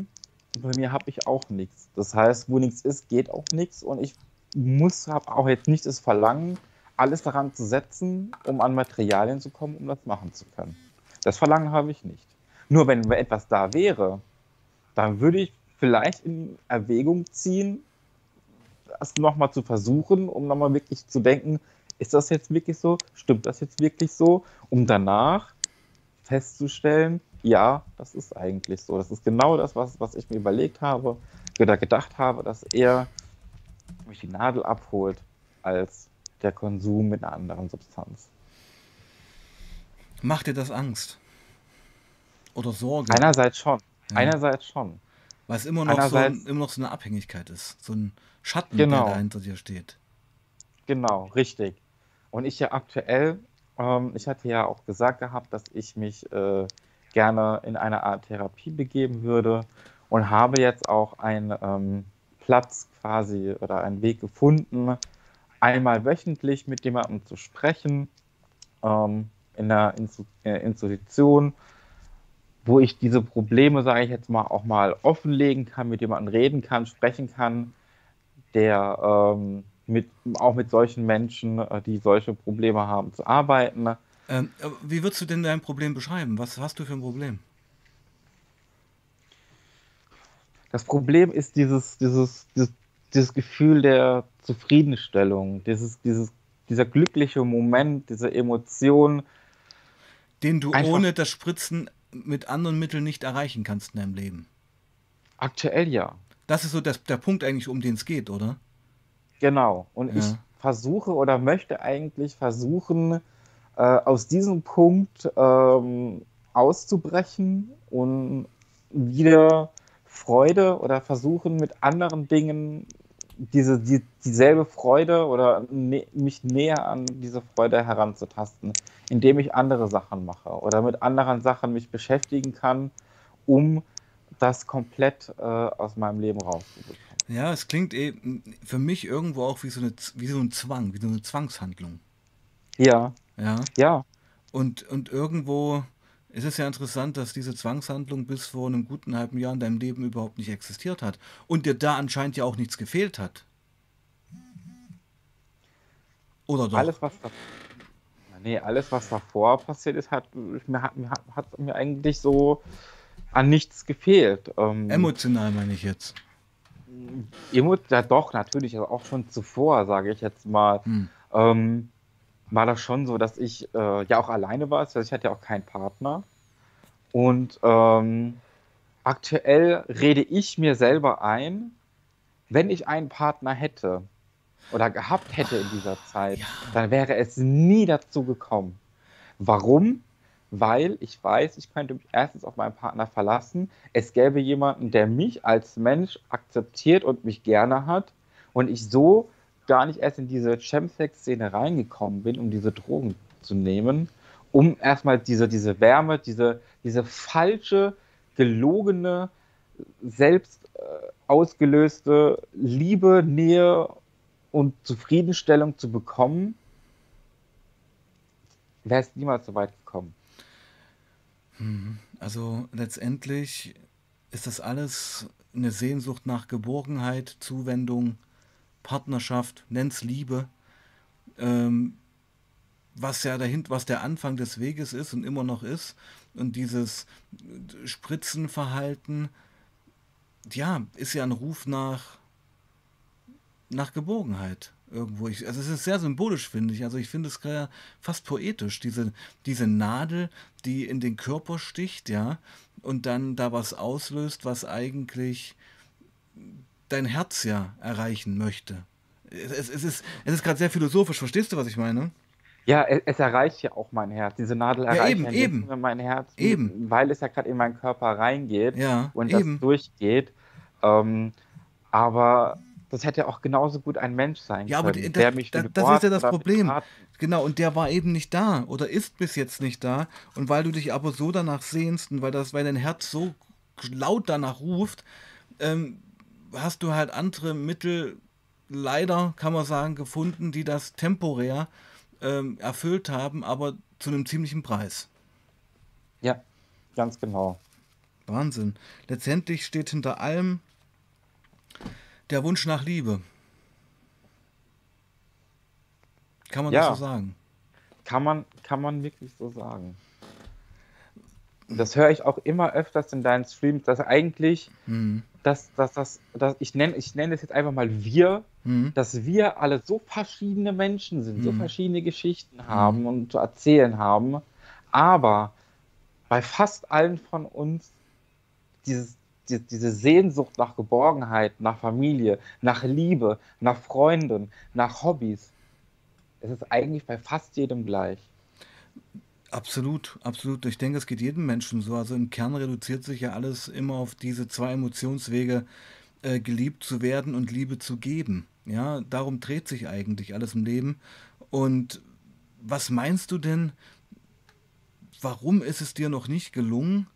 bei mir habe ich auch nichts. Das heißt, wo nichts ist, geht auch nichts. Und ich muss, habe auch jetzt nicht das Verlangen, alles daran zu setzen, um an Materialien zu kommen, um das machen zu können. Das Verlangen habe ich nicht. Nur wenn etwas da wäre, dann würde ich vielleicht in Erwägung ziehen, das nochmal zu versuchen, um nochmal wirklich zu denken, ist das jetzt wirklich so? Stimmt das jetzt wirklich so? Um danach festzustellen, ja, das ist eigentlich so. Das ist genau das, was, was ich mir überlegt habe oder gedacht habe, dass er mich die Nadel abholt, als der Konsum mit einer anderen Substanz. Macht dir das Angst? Oder Sorge? Einerseits schon. Ja. Einerseits schon. Weil es immer noch, so, immer noch so eine Abhängigkeit ist. So ein Schatten, genau. der dahinter dir steht. Genau, richtig. Und ich ja aktuell, ähm, ich hatte ja auch gesagt gehabt, dass ich mich äh, gerne in eine Art Therapie begeben würde und habe jetzt auch ein ähm, Platz quasi oder einen Weg gefunden, einmal wöchentlich mit jemandem zu sprechen, ähm, in der äh, Institution, wo ich diese Probleme, sage ich jetzt mal, auch mal offenlegen kann, mit jemandem reden kann, sprechen kann, der ähm, mit, auch mit solchen Menschen, äh, die solche Probleme haben, zu arbeiten. Ähm, wie würdest du denn dein Problem beschreiben? Was hast du für ein Problem? Das Problem ist dieses, dieses, dieses, dieses Gefühl der Zufriedenstellung, dieses, dieses, dieser glückliche Moment, diese Emotion. Den du ohne das Spritzen mit anderen Mitteln nicht erreichen kannst in deinem Leben. Aktuell ja. Das ist so das, der Punkt eigentlich, um den es geht, oder? Genau. Und ja. ich versuche oder möchte eigentlich versuchen, äh, aus diesem Punkt ähm, auszubrechen und wieder Freude oder versuchen mit anderen Dingen diese, die, dieselbe Freude oder ne, mich näher an diese Freude heranzutasten, indem ich andere Sachen mache oder mit anderen Sachen mich beschäftigen kann, um das komplett äh, aus meinem Leben rauszubekommen. Ja, es klingt eben für mich irgendwo auch wie so, eine, wie so ein Zwang, wie so eine Zwangshandlung. Ja. Ja. Ja. Und, und irgendwo ist es ja interessant, dass diese Zwangshandlung bis vor einem guten halben Jahr in deinem Leben überhaupt nicht existiert hat. Und dir da anscheinend ja auch nichts gefehlt hat. Oder doch? Alles, was da, nee, alles, was davor passiert ist, hat mir, hat, hat, hat mir eigentlich so an nichts gefehlt. Ähm, Emotional meine ich jetzt. Ja, doch, natürlich, also auch schon zuvor, sage ich jetzt mal. Hm. Ähm, war das schon so, dass ich äh, ja auch alleine war. Also ich hatte ja auch keinen Partner. Und ähm, aktuell rede ich mir selber ein, wenn ich einen Partner hätte oder gehabt hätte in dieser Zeit, ja. dann wäre es nie dazu gekommen. Warum? Weil ich weiß, ich könnte mich erstens auf meinen Partner verlassen. Es gäbe jemanden, der mich als Mensch akzeptiert und mich gerne hat und ich so gar nicht erst in diese Chemsex-Szene reingekommen bin, um diese Drogen zu nehmen, um erstmal diese, diese Wärme, diese, diese falsche, gelogene, selbst äh, ausgelöste Liebe, Nähe und Zufriedenstellung zu bekommen, wäre es niemals so weit gekommen. Hm, also letztendlich ist das alles eine Sehnsucht nach Geborgenheit, Zuwendung, Partnerschaft, nenn's Liebe, ähm, was ja dahinter, was der Anfang des Weges ist und immer noch ist. Und dieses Spritzenverhalten, ja, ist ja ein Ruf nach, nach Geborgenheit irgendwo. Ich, also es ist sehr symbolisch, finde ich. Also ich finde es fast poetisch, diese, diese Nadel, die in den Körper sticht, ja, und dann da was auslöst, was eigentlich dein Herz ja erreichen möchte. Es, es ist, es ist gerade sehr philosophisch, verstehst du, was ich meine? Ja, es, es, erreicht ja auch mein Herz. Diese Nadel erreicht ja, eben, eben. mein Herz, eben. weil es ja gerade in meinen Körper reingeht ja, und eben. das durchgeht. Ähm, aber das hätte auch genauso gut ein Mensch sein ja, können. Ja, aber der mich da, das ist ja das Problem. Genau, und der war eben nicht da oder ist bis jetzt nicht da. Und weil du dich aber so danach sehnst und weil, das, weil dein Herz so laut danach ruft, ähm, hast du halt andere Mittel, leider kann man sagen, gefunden, die das temporär ähm, erfüllt haben, aber zu einem ziemlichen Preis. Ja, ganz genau. Wahnsinn. Letztendlich steht hinter allem der Wunsch nach Liebe. Kann man ja, das so sagen? Kann man, kann man wirklich so sagen das höre ich auch immer öfters in deinen Streams, dass eigentlich, mhm. Dass, dass, dass, dass ich nenne ich nenn es jetzt einfach mal wir, mhm. dass wir alle so verschiedene Menschen sind, mhm. so verschiedene Geschichten haben mhm. und zu erzählen haben, aber bei fast allen von uns dieses, die, diese Sehnsucht nach Geborgenheit, nach Familie, nach Liebe, nach Freunden, nach Hobbys, es ist eigentlich bei fast jedem gleich. Absolut, absolut. Ich denke, es geht jedem Menschen so. Also im Kern reduziert sich ja alles immer auf diese zwei Emotionswege, äh, geliebt zu werden und Liebe zu geben. Ja, darum dreht sich eigentlich alles im Leben. Und was meinst du denn, warum ist es dir noch nicht gelungen,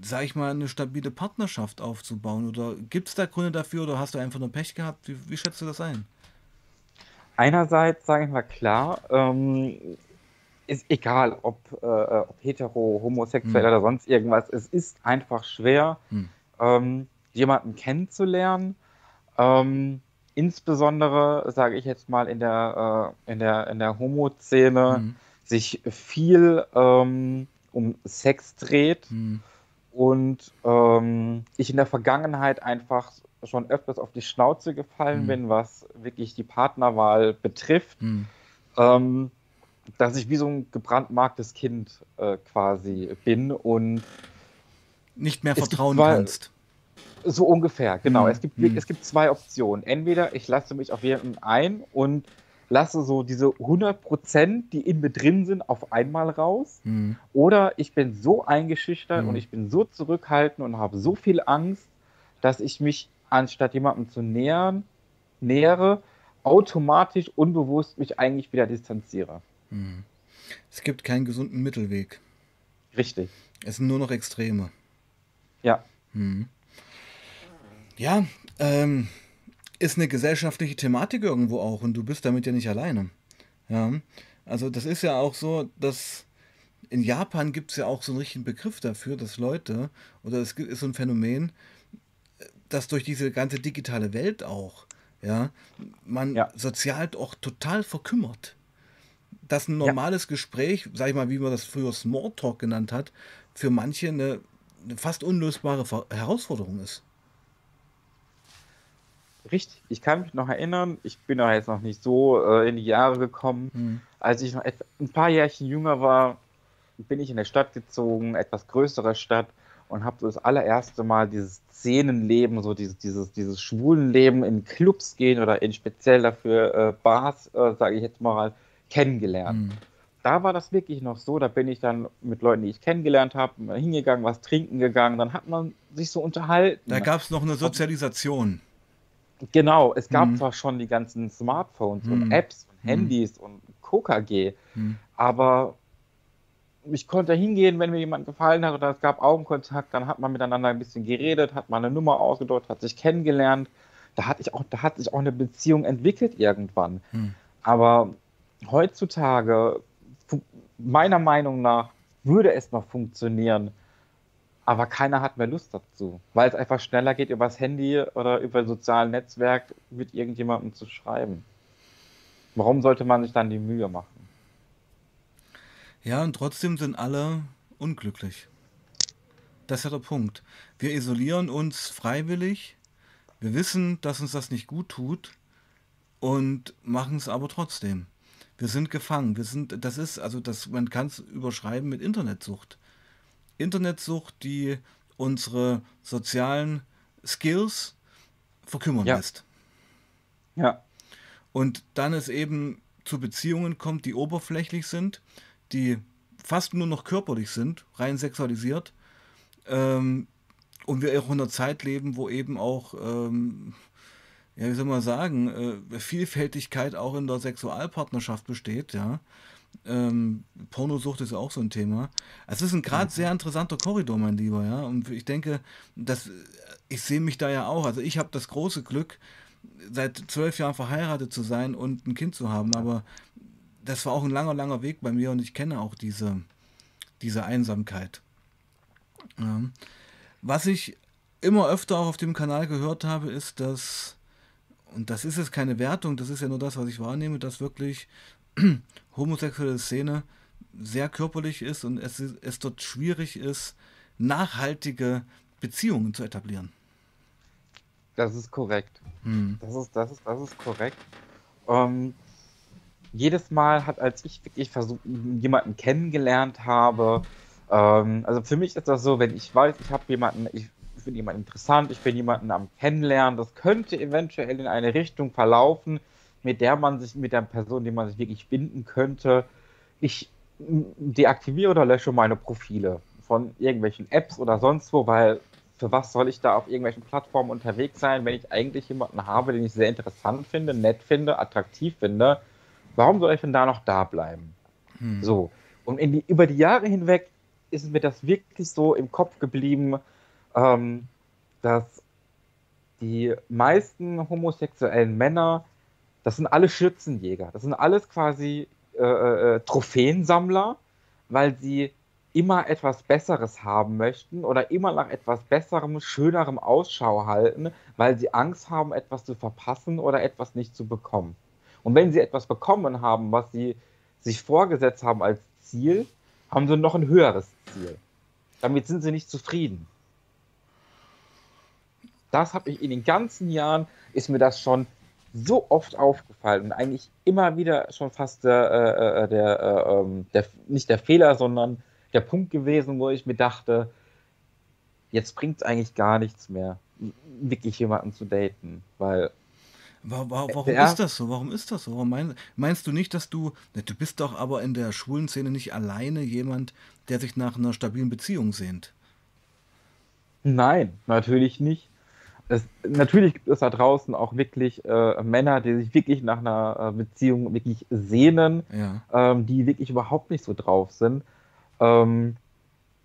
sag ich mal, eine stabile Partnerschaft aufzubauen? Oder gibt es da Gründe dafür oder hast du einfach nur Pech gehabt? Wie, wie schätzt du das ein? Einerseits sage ich mal klar, ähm, ist egal, ob, äh, ob hetero, homosexuell hm. oder sonst irgendwas, es ist einfach schwer, hm. ähm, jemanden kennenzulernen. Ähm, insbesondere, sage ich jetzt mal, in der, äh, in der, in der Homo-Szene hm. sich viel ähm, um Sex dreht. Hm. und ähm, ich in der Vergangenheit einfach schon öfters auf die Schnauze gefallen Mhm. bin, was wirklich die Partnerwahl betrifft, Hm. ähm, dass ich wie so ein gebrandmarktes Kind äh, quasi bin und Nicht mehr vertrauen zwei- kannst. so ungefähr, genau. Hm, Es, gibt, hm. es gibt zwei Optionen. Entweder ich lasse mich auf jemanden ein und lasse so diese 100%, die in mir drin sind, auf einmal raus. Hm. Oder ich bin so eingeschüchtert Mhm. und ich bin so zurückhaltend und habe so viel Angst, dass ich mich, anstatt jemandem zu nähern, nähere, automatisch unbewusst mich eigentlich wieder distanziere. Es gibt keinen gesunden Mittelweg. Richtig. Es sind nur noch Extreme. Ja. Hm. Ja, ähm, ist eine gesellschaftliche Thematik irgendwo auch und du bist damit ja nicht alleine. Ja, also das ist ja auch so, dass in Japan gibt es ja auch so einen richtigen Begriff dafür, dass Leute, oder es gibt- ist so ein Phänomen, dass durch diese ganze digitale Welt auch, ja, man Ja. sozial auch total verkümmert. Dass ein Ja. normales Gespräch, sag ich mal, wie man das früher Smalltalk genannt hat, für manche eine, eine fast unlösbare Herausforderung ist. Richtig. Ich kann mich noch erinnern, ich bin da jetzt noch nicht so äh, in die Jahre gekommen. Hm. Als ich noch ein paar Jährchen jünger war, bin ich in der Stadt gezogen, etwas größere Stadt, und habe so das allererste Mal dieses Szenenleben, so dieses, dieses, dieses Schwulenleben in Clubs gehen oder in speziell dafür äh, Bars, äh, sage ich jetzt mal, kennengelernt. Hm. Da war das wirklich noch so, da bin ich dann mit Leuten, die ich kennengelernt habe, hingegangen, was trinken gegangen, dann hat man sich so unterhalten. Da gab es noch eine Sozialisation. Genau, es gab Mhm. zwar schon die ganzen Smartphones Mhm. und Apps und Mhm. Handys und KKG, Hm. aber ich konnte hingehen, wenn mir jemand gefallen hat oder es gab Augenkontakt, dann hat man miteinander ein bisschen geredet, hat mal eine Nummer ausgedrückt, hat sich kennengelernt. Da hat, ich auch, da hat sich auch eine Beziehung entwickelt irgendwann. Hm. Aber heutzutage, meiner Meinung nach, würde es noch funktionieren, aber keiner hat mehr Lust dazu, weil es einfach schneller geht, übers Handy oder über ein soziales Netzwerk mit irgendjemandem zu schreiben. Warum sollte man sich dann die Mühe machen? Ja, und trotzdem sind alle unglücklich. Das ist ja der Punkt. Wir isolieren uns freiwillig. Wir wissen, dass uns das nicht gut tut und machen es aber trotzdem. Wir sind gefangen. Wir sind, das ist, also das, man kann es überschreiben mit Internetsucht. Internetsucht, die unsere sozialen Skills verkümmern Ja. lässt. Ja, Und dann es eben zu Beziehungen kommt, die oberflächlich sind, die fast nur noch körperlich sind, rein sexualisiert. Ähm, und wir auch in einer Zeit leben, wo eben auch, ähm, ja, wie soll man sagen, äh, Vielfältigkeit auch in der Sexualpartnerschaft besteht, ja. Ähm, Pornosucht ist ja auch so ein Thema. Es ist ein gerade sehr interessanter Korridor, mein Lieber, ja. Und ich denke, dass ich sehe mich da ja auch. Also ich habe das große Glück, seit zwölf Jahren verheiratet zu sein und ein Kind zu haben, aber das war auch ein langer, langer Weg bei mir und ich kenne auch diese, diese Einsamkeit. Ja. Was ich immer öfter auch auf dem Kanal gehört habe, ist, dass, und das ist jetzt keine Wertung, das ist ja nur das, was ich wahrnehme, dass wirklich homosexuelle Szene sehr körperlich ist und es, es dort schwierig ist, nachhaltige Beziehungen zu etablieren. das ist korrekt. Hm. Das ist, das ist, das ist korrekt. Ähm, jedes Mal hat, als ich wirklich versucht, jemanden kennengelernt habe, ähm, also für mich ist das so, wenn ich weiß, ich habe jemanden, ich finde jemanden interessant, ich bin jemanden am Kennenlernen, das könnte eventuell in eine Richtung verlaufen, mit der man sich, mit der Person, die man sich wirklich binden könnte. Ich deaktiviere oder lösche meine Profile von irgendwelchen Apps oder sonst wo, weil für was soll ich da auf irgendwelchen Plattformen unterwegs sein, wenn ich eigentlich jemanden habe, den ich sehr interessant finde, nett finde, attraktiv finde? Warum soll ich denn da noch da bleiben? Hm. So. Und die, über die Jahre hinweg ist mir das wirklich so im Kopf geblieben, ähm, dass die meisten homosexuellen Männer, das sind alle Schürzenjäger. Das sind alles quasi äh, äh, Trophäensammler, weil sie immer etwas Besseres haben möchten oder immer nach etwas Besserem, Schönerem Ausschau halten, weil sie Angst haben, etwas zu verpassen oder etwas nicht zu bekommen. Und wenn sie etwas bekommen haben, was sie sich vorgesetzt haben als Ziel, haben sie noch ein höheres Ziel. damit sind sie nicht zufrieden. Das habe ich in den ganzen Jahren, ist mir das schon so oft aufgefallen und eigentlich immer wieder schon fast der, äh, äh der, äh, ähm, der, nicht der Fehler, sondern der Punkt gewesen, wo ich mir dachte, jetzt bringt es eigentlich gar nichts mehr, wirklich jemanden zu daten, weil Warum, warum der, ist das so? Warum ist das so? Warum mein, meinst du nicht, dass du, du bist doch aber in der schwulen Szene nicht alleine jemand, der sich nach einer stabilen Beziehung sehnt? Nein, natürlich nicht. Es, natürlich gibt es da draußen auch wirklich äh, Männer, die sich wirklich nach einer äh, Beziehung wirklich sehnen, ja. ähm, die wirklich überhaupt nicht so drauf sind. Ähm,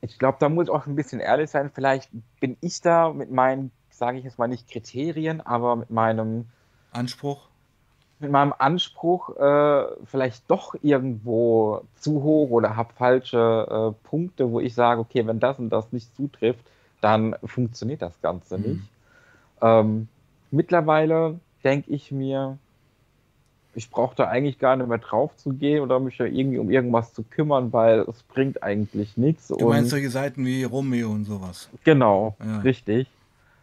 ich glaube, da muss ich auch ein bisschen ehrlich sein. Vielleicht bin ich da mit meinen, sage ich jetzt mal nicht Kriterien, aber mit meinem Anspruch? Mit meinem Anspruch äh, vielleicht doch irgendwo zu hoch oder habe falsche äh, Punkte, wo ich sage, okay, wenn das und das nicht zutrifft, dann funktioniert das Ganze mhm. nicht. Ähm, mittlerweile denke ich mir, ich brauche da eigentlich gar nicht mehr drauf zu gehen oder mich da irgendwie um irgendwas zu kümmern, weil es bringt eigentlich nichts. Du meinst solche Seiten wie Romeo und sowas? Genau, ja. richtig.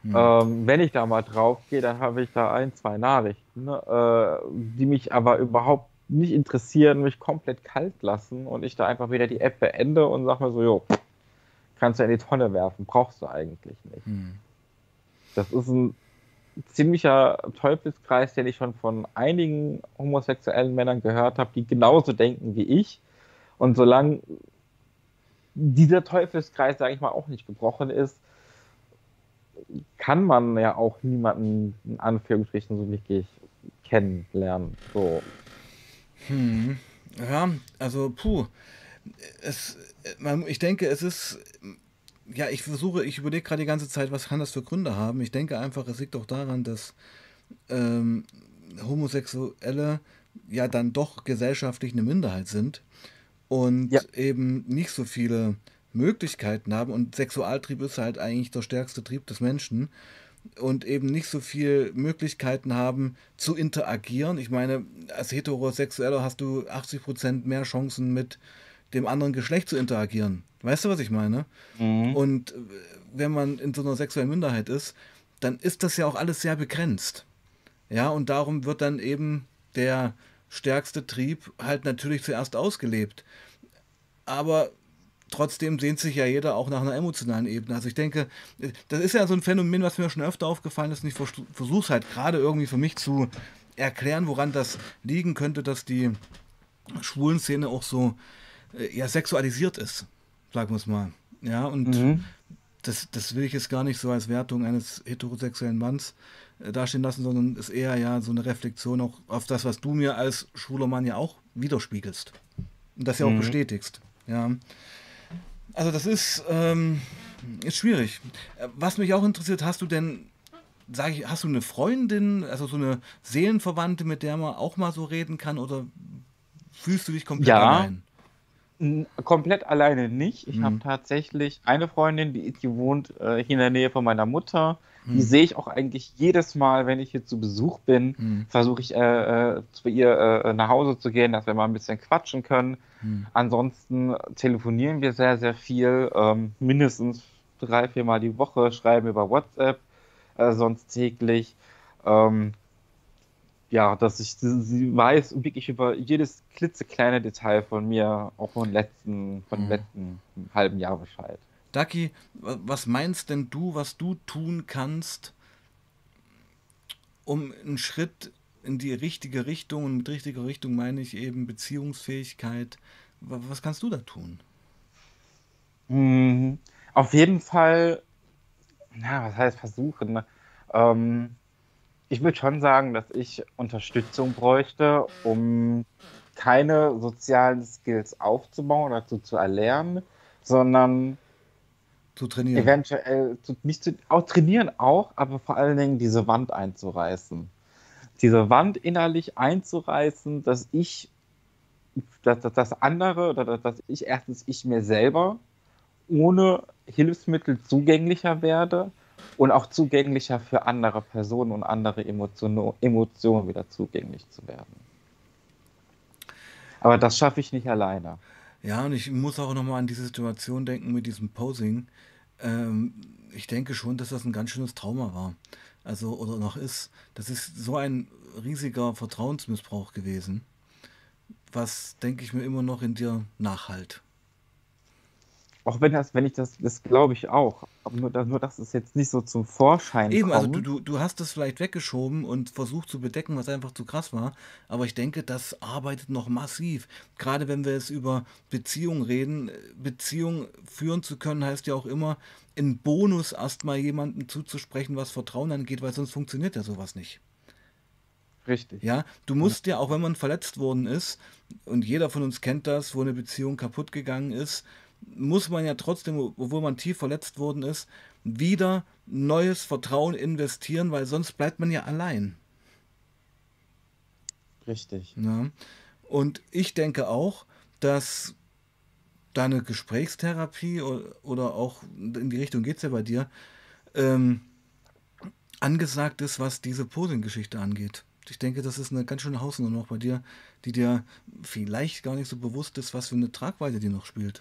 Hm. Ähm, wenn ich da mal drauf gehe, dann habe ich da ein, zwei Nachrichten, äh, die mich aber überhaupt nicht interessieren, mich komplett kalt lassen und ich da einfach wieder die App beende und sage mir so, jo, kannst du in die Tonne werfen, brauchst du eigentlich nicht. Hm. Das ist ein ziemlicher Teufelskreis, den ich schon von einigen homosexuellen Männern gehört habe, die genauso denken wie ich. Und solange dieser Teufelskreis, sage ich mal, auch nicht gebrochen ist, kann man ja auch niemanden in Anführungsstrichen so wirklich kennenlernen. So. Hm. Ja, also puh. Es, ich denke, es ist ja, ich versuche, ich überlege gerade die ganze Zeit, was kann das für Gründe haben. Ich denke einfach, es liegt auch daran, dass ähm, Homosexuelle ja dann doch gesellschaftlich eine Minderheit sind und ja. eben nicht so viele Möglichkeiten haben. Und Sexualtrieb ist halt eigentlich der stärkste Trieb des Menschen und eben nicht so viele Möglichkeiten haben zu interagieren. Ich meine, als Heterosexueller hast du 80% mehr Chancen mit dem anderen Geschlecht zu interagieren. Weißt du, was ich meine? Mhm. Und äh, wenn man in so einer sexuellen Minderheit ist, dann ist das ja auch alles sehr begrenzt. Ja, und darum wird dann eben der stärkste Trieb halt natürlich zuerst ausgelebt. Aber trotzdem sehnt sich ja jeder auch nach einer emotionalen Ebene. Also ich denke, das ist ja so ein Phänomen, was mir schon öfter aufgefallen ist und ich versuche es halt gerade irgendwie für mich zu erklären, woran das liegen könnte, dass die schwulen Szene auch so äh, ja, sexualisiert ist, sagen wir es mal. Ja, und mhm. das, das will ich jetzt gar nicht so als Wertung eines heterosexuellen Manns äh, dastehen lassen, sondern ist eher ja so eine Reflexion auch auf das, was du mir als schwuler Mann ja auch widerspiegelst. Und das ja auch mhm. bestätigst. Ja. Also das ist, ähm, ist schwierig. Äh, was mich auch interessiert, hast du denn, sag ich, hast du eine Freundin, also so eine Seelenverwandte, mit der man auch mal so reden kann oder fühlst du dich komplett ja. allein? Komplett alleine nicht. Ich mhm. habe tatsächlich eine Freundin, die, die wohnt äh, hier in der Nähe von meiner Mutter. Mhm. Die sehe ich auch eigentlich jedes Mal, wenn ich hier zu Besuch bin. Mhm. Versuche ich äh, äh, zu ihr äh, nach Hause zu gehen, dass wir mal ein bisschen quatschen können. Mhm. Ansonsten telefonieren wir sehr, sehr viel. Ähm, mindestens drei, viermal die Woche, schreiben über WhatsApp, äh, sonst täglich. Ähm, ja, dass ich sie weiß wirklich über jedes klitzekleine Detail von mir, auch von letzten, von mhm. letzten halben Jahr Bescheid. Daki, was meinst denn du, was du tun kannst, um einen Schritt in die richtige Richtung, und mit richtiger Richtung meine ich eben Beziehungsfähigkeit, was kannst du da tun? Mhm. Auf jeden Fall, na, was heißt versuchen? Ne? Ähm, ich würde schon sagen, dass ich Unterstützung bräuchte, um keine sozialen Skills aufzubauen oder zu, zu erlernen, sondern zu trainieren. Eventuell zu, nicht zu, auch trainieren auch, aber vor allen Dingen diese Wand einzureißen. Diese Wand innerlich einzureißen, dass ich, dass, dass das andere oder dass ich erstens ich mir selber ohne Hilfsmittel zugänglicher werde und auch zugänglicher für andere Personen und andere Emotionen, Emotionen wieder zugänglich zu werden. Aber das schaffe ich nicht alleine. Ja, und ich muss auch nochmal an diese Situation denken mit diesem Posing. Ähm, ich denke schon, dass das ein ganz schönes Trauma war. Also, oder noch ist. Das ist so ein riesiger Vertrauensmissbrauch gewesen, was, denke ich mir, immer noch in dir nachhalt. Auch wenn das, wenn ich das, das glaube ich auch. Aber nur, nur, dass es jetzt nicht so zum Vorschein Eben, also kommt. du, du, du hast es vielleicht weggeschoben und versucht zu bedecken, was einfach zu krass war. Aber ich denke, das arbeitet noch massiv. Gerade wenn wir jetzt über Beziehungen reden. Beziehung führen zu können, heißt ja auch immer, in Bonus erstmal jemandem zuzusprechen, was Vertrauen angeht, weil sonst funktioniert ja sowas nicht. Richtig. Ja, du musst ja, auch wenn man verletzt worden ist, und jeder von uns kennt das, wo eine Beziehung kaputt gegangen ist, muss man ja trotzdem, obwohl man tief verletzt worden ist, wieder neues Vertrauen investieren, weil sonst bleibt man ja allein. Richtig. Ja. Und ich denke auch, dass deine Gesprächstherapie oder auch in die Richtung geht es ja bei dir, ähm, angesagt ist, was diese Posing-Geschichte angeht. Ich denke, das ist eine ganz schöne Hausnummer noch bei dir, die dir vielleicht gar nicht so bewusst ist, was für eine Tragweite die noch spielt.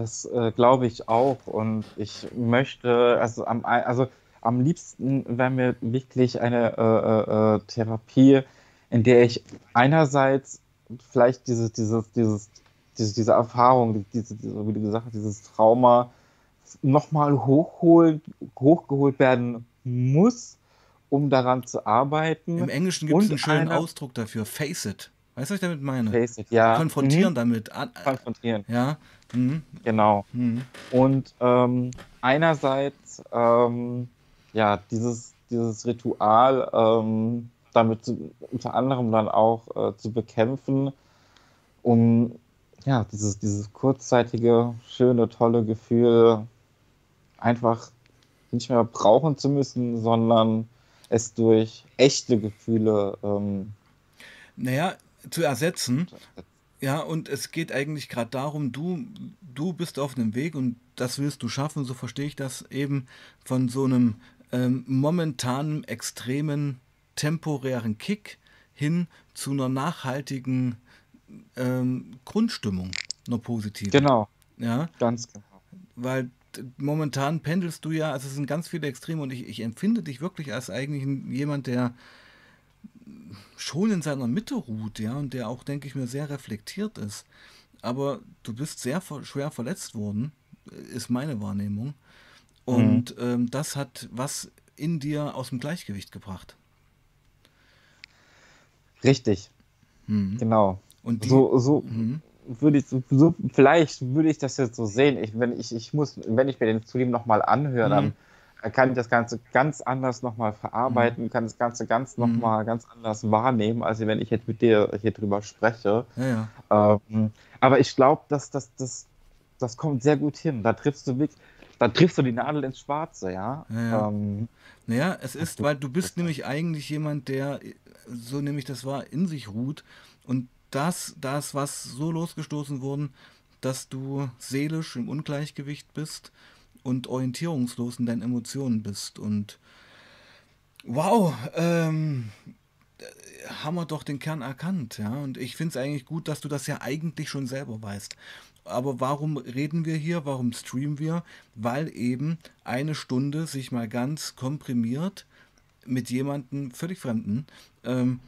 Das äh, glaube ich auch. Und ich möchte, also am, also am liebsten wäre mir wirklich eine äh, äh, Therapie, in der ich einerseits vielleicht dieses, dieses, dieses, diese, diese Erfahrung, diese, diese, wie du gesagt hast, dieses Trauma nochmal hochgeholt werden muss, um daran zu arbeiten. Im Englischen gibt es einen schönen Ausdruck dafür, face it. Weißt du, was ich damit meine? It, ja. Konfrontieren mhm. damit. Konfrontieren. Ja. Mhm. Genau. Mhm. Und ähm, einerseits, ähm, ja, dieses, dieses Ritual ähm, damit zu, unter anderem dann auch äh, zu bekämpfen, um ja, dieses, dieses kurzzeitige, schöne, tolle Gefühl einfach nicht mehr brauchen zu müssen, sondern es durch echte Gefühle ähm, naja, zu ersetzen. Ja, und es geht eigentlich gerade darum, du, du bist auf einem Weg und das willst du schaffen, so verstehe ich das eben von so einem ähm, momentanen, extremen, temporären Kick hin zu einer nachhaltigen ähm, Grundstimmung, einer positiven. Genau. Ja. Ganz genau. Weil momentan pendelst du ja, also es sind ganz viele Extreme und ich, ich empfinde dich wirklich als eigentlich jemand, der schon in seiner Mitte ruht, ja, und der auch, denke ich mir, sehr reflektiert ist. Aber du bist sehr schwer verletzt worden, ist meine Wahrnehmung. Und mhm. ähm, das hat was in dir aus dem Gleichgewicht gebracht. Richtig. Mhm. Genau. Und die, so, so mhm. würde ich so, so, vielleicht würde ich das jetzt so sehen. Ich, wenn ich, ich muss, wenn ich mir den Stream nochmal anhöre, dann mhm kann ich das Ganze ganz anders nochmal verarbeiten, mhm. kann das Ganze ganz mhm. nochmal ganz anders wahrnehmen, als wenn ich jetzt mit dir hier drüber spreche. Ja, ja. Ähm, aber ich glaube, dass das, das, das kommt sehr gut hin. Da triffst du wirklich, da triffst du die Nadel ins Schwarze, ja. ja, Ähm, naja, es ist, weil du bist nämlich eigentlich jemand, der, so nämlich das war, in sich ruht und das, da ist was so losgestoßen worden, dass du seelisch im Ungleichgewicht bist und orientierungslos in deinen Emotionen bist. Und wow, ähm, haben wir doch den Kern erkannt, ja. Und ich finde es eigentlich gut, dass du das ja eigentlich schon selber weißt. Aber warum reden wir hier? Warum streamen wir? Weil eben eine Stunde sich mal ganz komprimiert mit jemandem völlig Fremden ähm,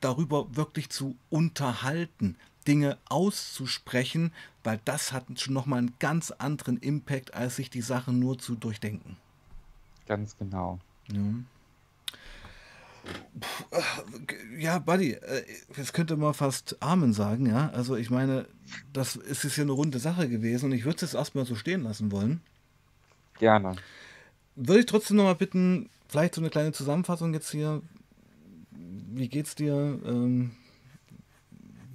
darüber wirklich zu unterhalten, Dinge auszusprechen, weil das hat schon nochmal einen ganz anderen Impact, als sich die Sachen nur zu durchdenken. Ganz genau. Ja. Ja, Buddy, äh, jetzt könnte man fast Amen sagen, ja. Also ich meine, das ist jetzt ja eine runde Sache gewesen und ich würde es jetzt erstmal so stehen lassen wollen. Gerne. Würde ich trotzdem nochmal bitten, vielleicht so eine kleine Zusammenfassung jetzt hier. Wie geht's dir? Ähm,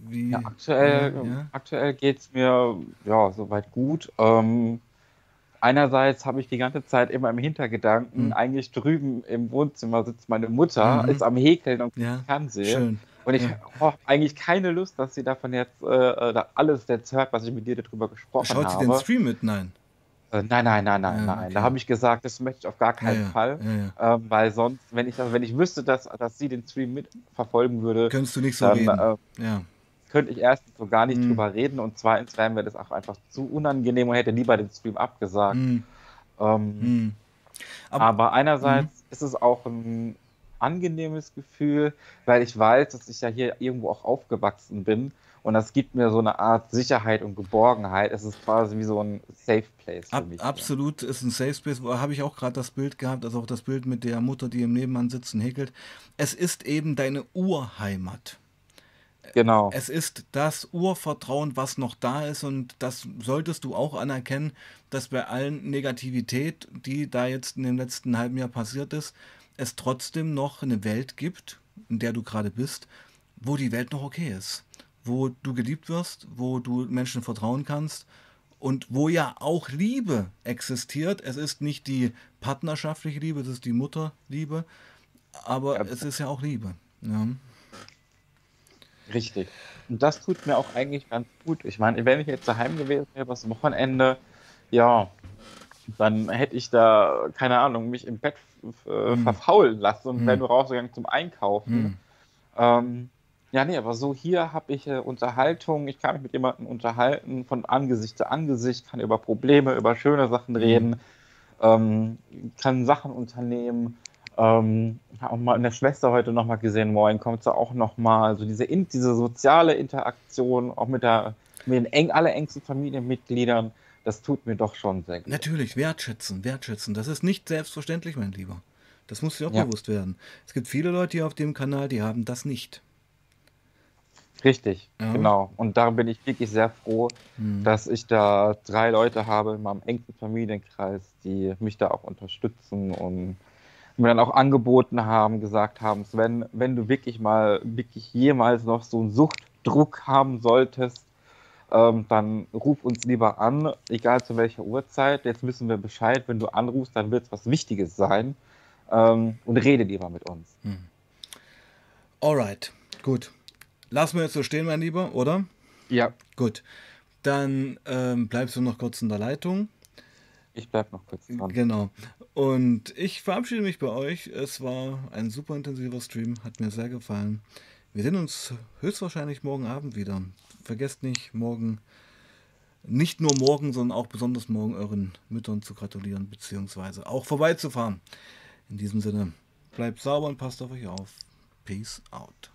wie, ja, aktuell ja. aktuell geht es mir ja, soweit gut. Ähm, einerseits habe ich die ganze Zeit immer im Hintergedanken, mhm. eigentlich drüben im Wohnzimmer sitzt meine Mutter, mhm. ist am Häkeln und ja, Fernsehen. Schön. Und ich ja. habe eigentlich keine Lust, dass sie davon jetzt äh, alles jetzt hört, was ich mit dir darüber gesprochen Schaut habe. Schaut sie den Stream mit? Nein. Äh, nein, nein, nein, nein, ja, nein. Okay. Da habe ich gesagt, das möchte ich auf gar keinen ja, Fall. Ähm, weil sonst, wenn ich, wenn ich wüsste, dass, dass sie den Stream mitverfolgen würde, könntest du nicht so dann, reden. Äh, ja könnte ich erstens so gar nicht Mhm. drüber reden und zweitens wäre mir das auch einfach zu unangenehm und hätte lieber den Stream abgesagt. Hm, Ähm, hm. Aber, aber einerseits ist es auch ein angenehmes Gefühl, weil ich weiß, dass ich ja hier irgendwo auch aufgewachsen bin und das gibt mir so eine Art Sicherheit und Geborgenheit. Es ist quasi wie so ein Safe Place für ab, mich. absolut ist ein Safe Space. Wo habe ich auch gerade das Bild gehabt, also auch das Bild mit der Mutter, die im Nebenmann sitzt und häkelt. Es ist eben deine Urheimat. Genau. Es ist das Urvertrauen, was noch da ist und das solltest du auch anerkennen, dass bei allen Negativität, die da jetzt in dem letzten halben Jahr passiert ist, es trotzdem noch eine Welt gibt, in der du gerade bist, wo die Welt noch okay ist, wo du geliebt wirst, wo du Menschen vertrauen kannst und wo ja auch Liebe existiert. Es ist nicht die partnerschaftliche Liebe, es ist die Mutterliebe, aber Ja. es ist ja auch Liebe. Ja. Richtig. Und das tut mir auch eigentlich ganz gut. Ich meine, wenn ich jetzt daheim gewesen wäre, das Wochenende, ja, dann hätte ich da, keine Ahnung, mich im Bett äh, Hm. verfaulen lassen und Hm. wäre nur rausgegangen zum Einkaufen. Hm. Ähm, ja, nee, aber so hier habe ich äh, Unterhaltung, ich kann mich mit jemandem unterhalten, von Angesicht zu Angesicht, kann über Probleme, über schöne Sachen reden, ähm, kann Sachen unternehmen. Ähm, habe auch mal eine Schwester heute nochmal gesehen, morgen kommt sie auch nochmal. Also diese, in, diese soziale Interaktion, auch mit, der, mit den eng, alle engsten Familienmitgliedern, das tut mir doch schon sehr gut. Natürlich, wertschätzen, wertschätzen. Das ist nicht selbstverständlich, mein Lieber. Das muss dir auch Ja. bewusst werden. Es gibt viele Leute hier auf dem Kanal, die haben das nicht. Richtig, Ja. genau. Und da bin ich wirklich sehr froh, Hm. dass ich da drei Leute habe in meinem engsten Familienkreis, die mich da auch unterstützen und mir dann auch angeboten haben, gesagt haben, Sven, wenn du wirklich mal, wirklich jemals noch so einen Suchtdruck haben solltest, ähm, dann ruf uns lieber an, egal zu welcher Uhrzeit. Jetzt wissen wir Bescheid, wenn du anrufst, dann wird es was Wichtiges sein. Ähm, und rede lieber mit uns. Alright, gut. Lassen wir jetzt so stehen, mein Lieber, oder? Ja. Gut. Dann ähm, bleibst du noch kurz in der Leitung. Ich bleib noch kurz dran. Genau. Und ich verabschiede mich bei euch. Es war ein super intensiver Stream, hat mir sehr gefallen. Wir sehen uns höchstwahrscheinlich morgen Abend wieder. Vergesst nicht, morgen, nicht nur morgen, sondern auch besonders morgen euren Müttern zu gratulieren, beziehungsweise auch vorbeizufahren. In diesem Sinne, bleibt sauber und passt auf euch auf. Peace out.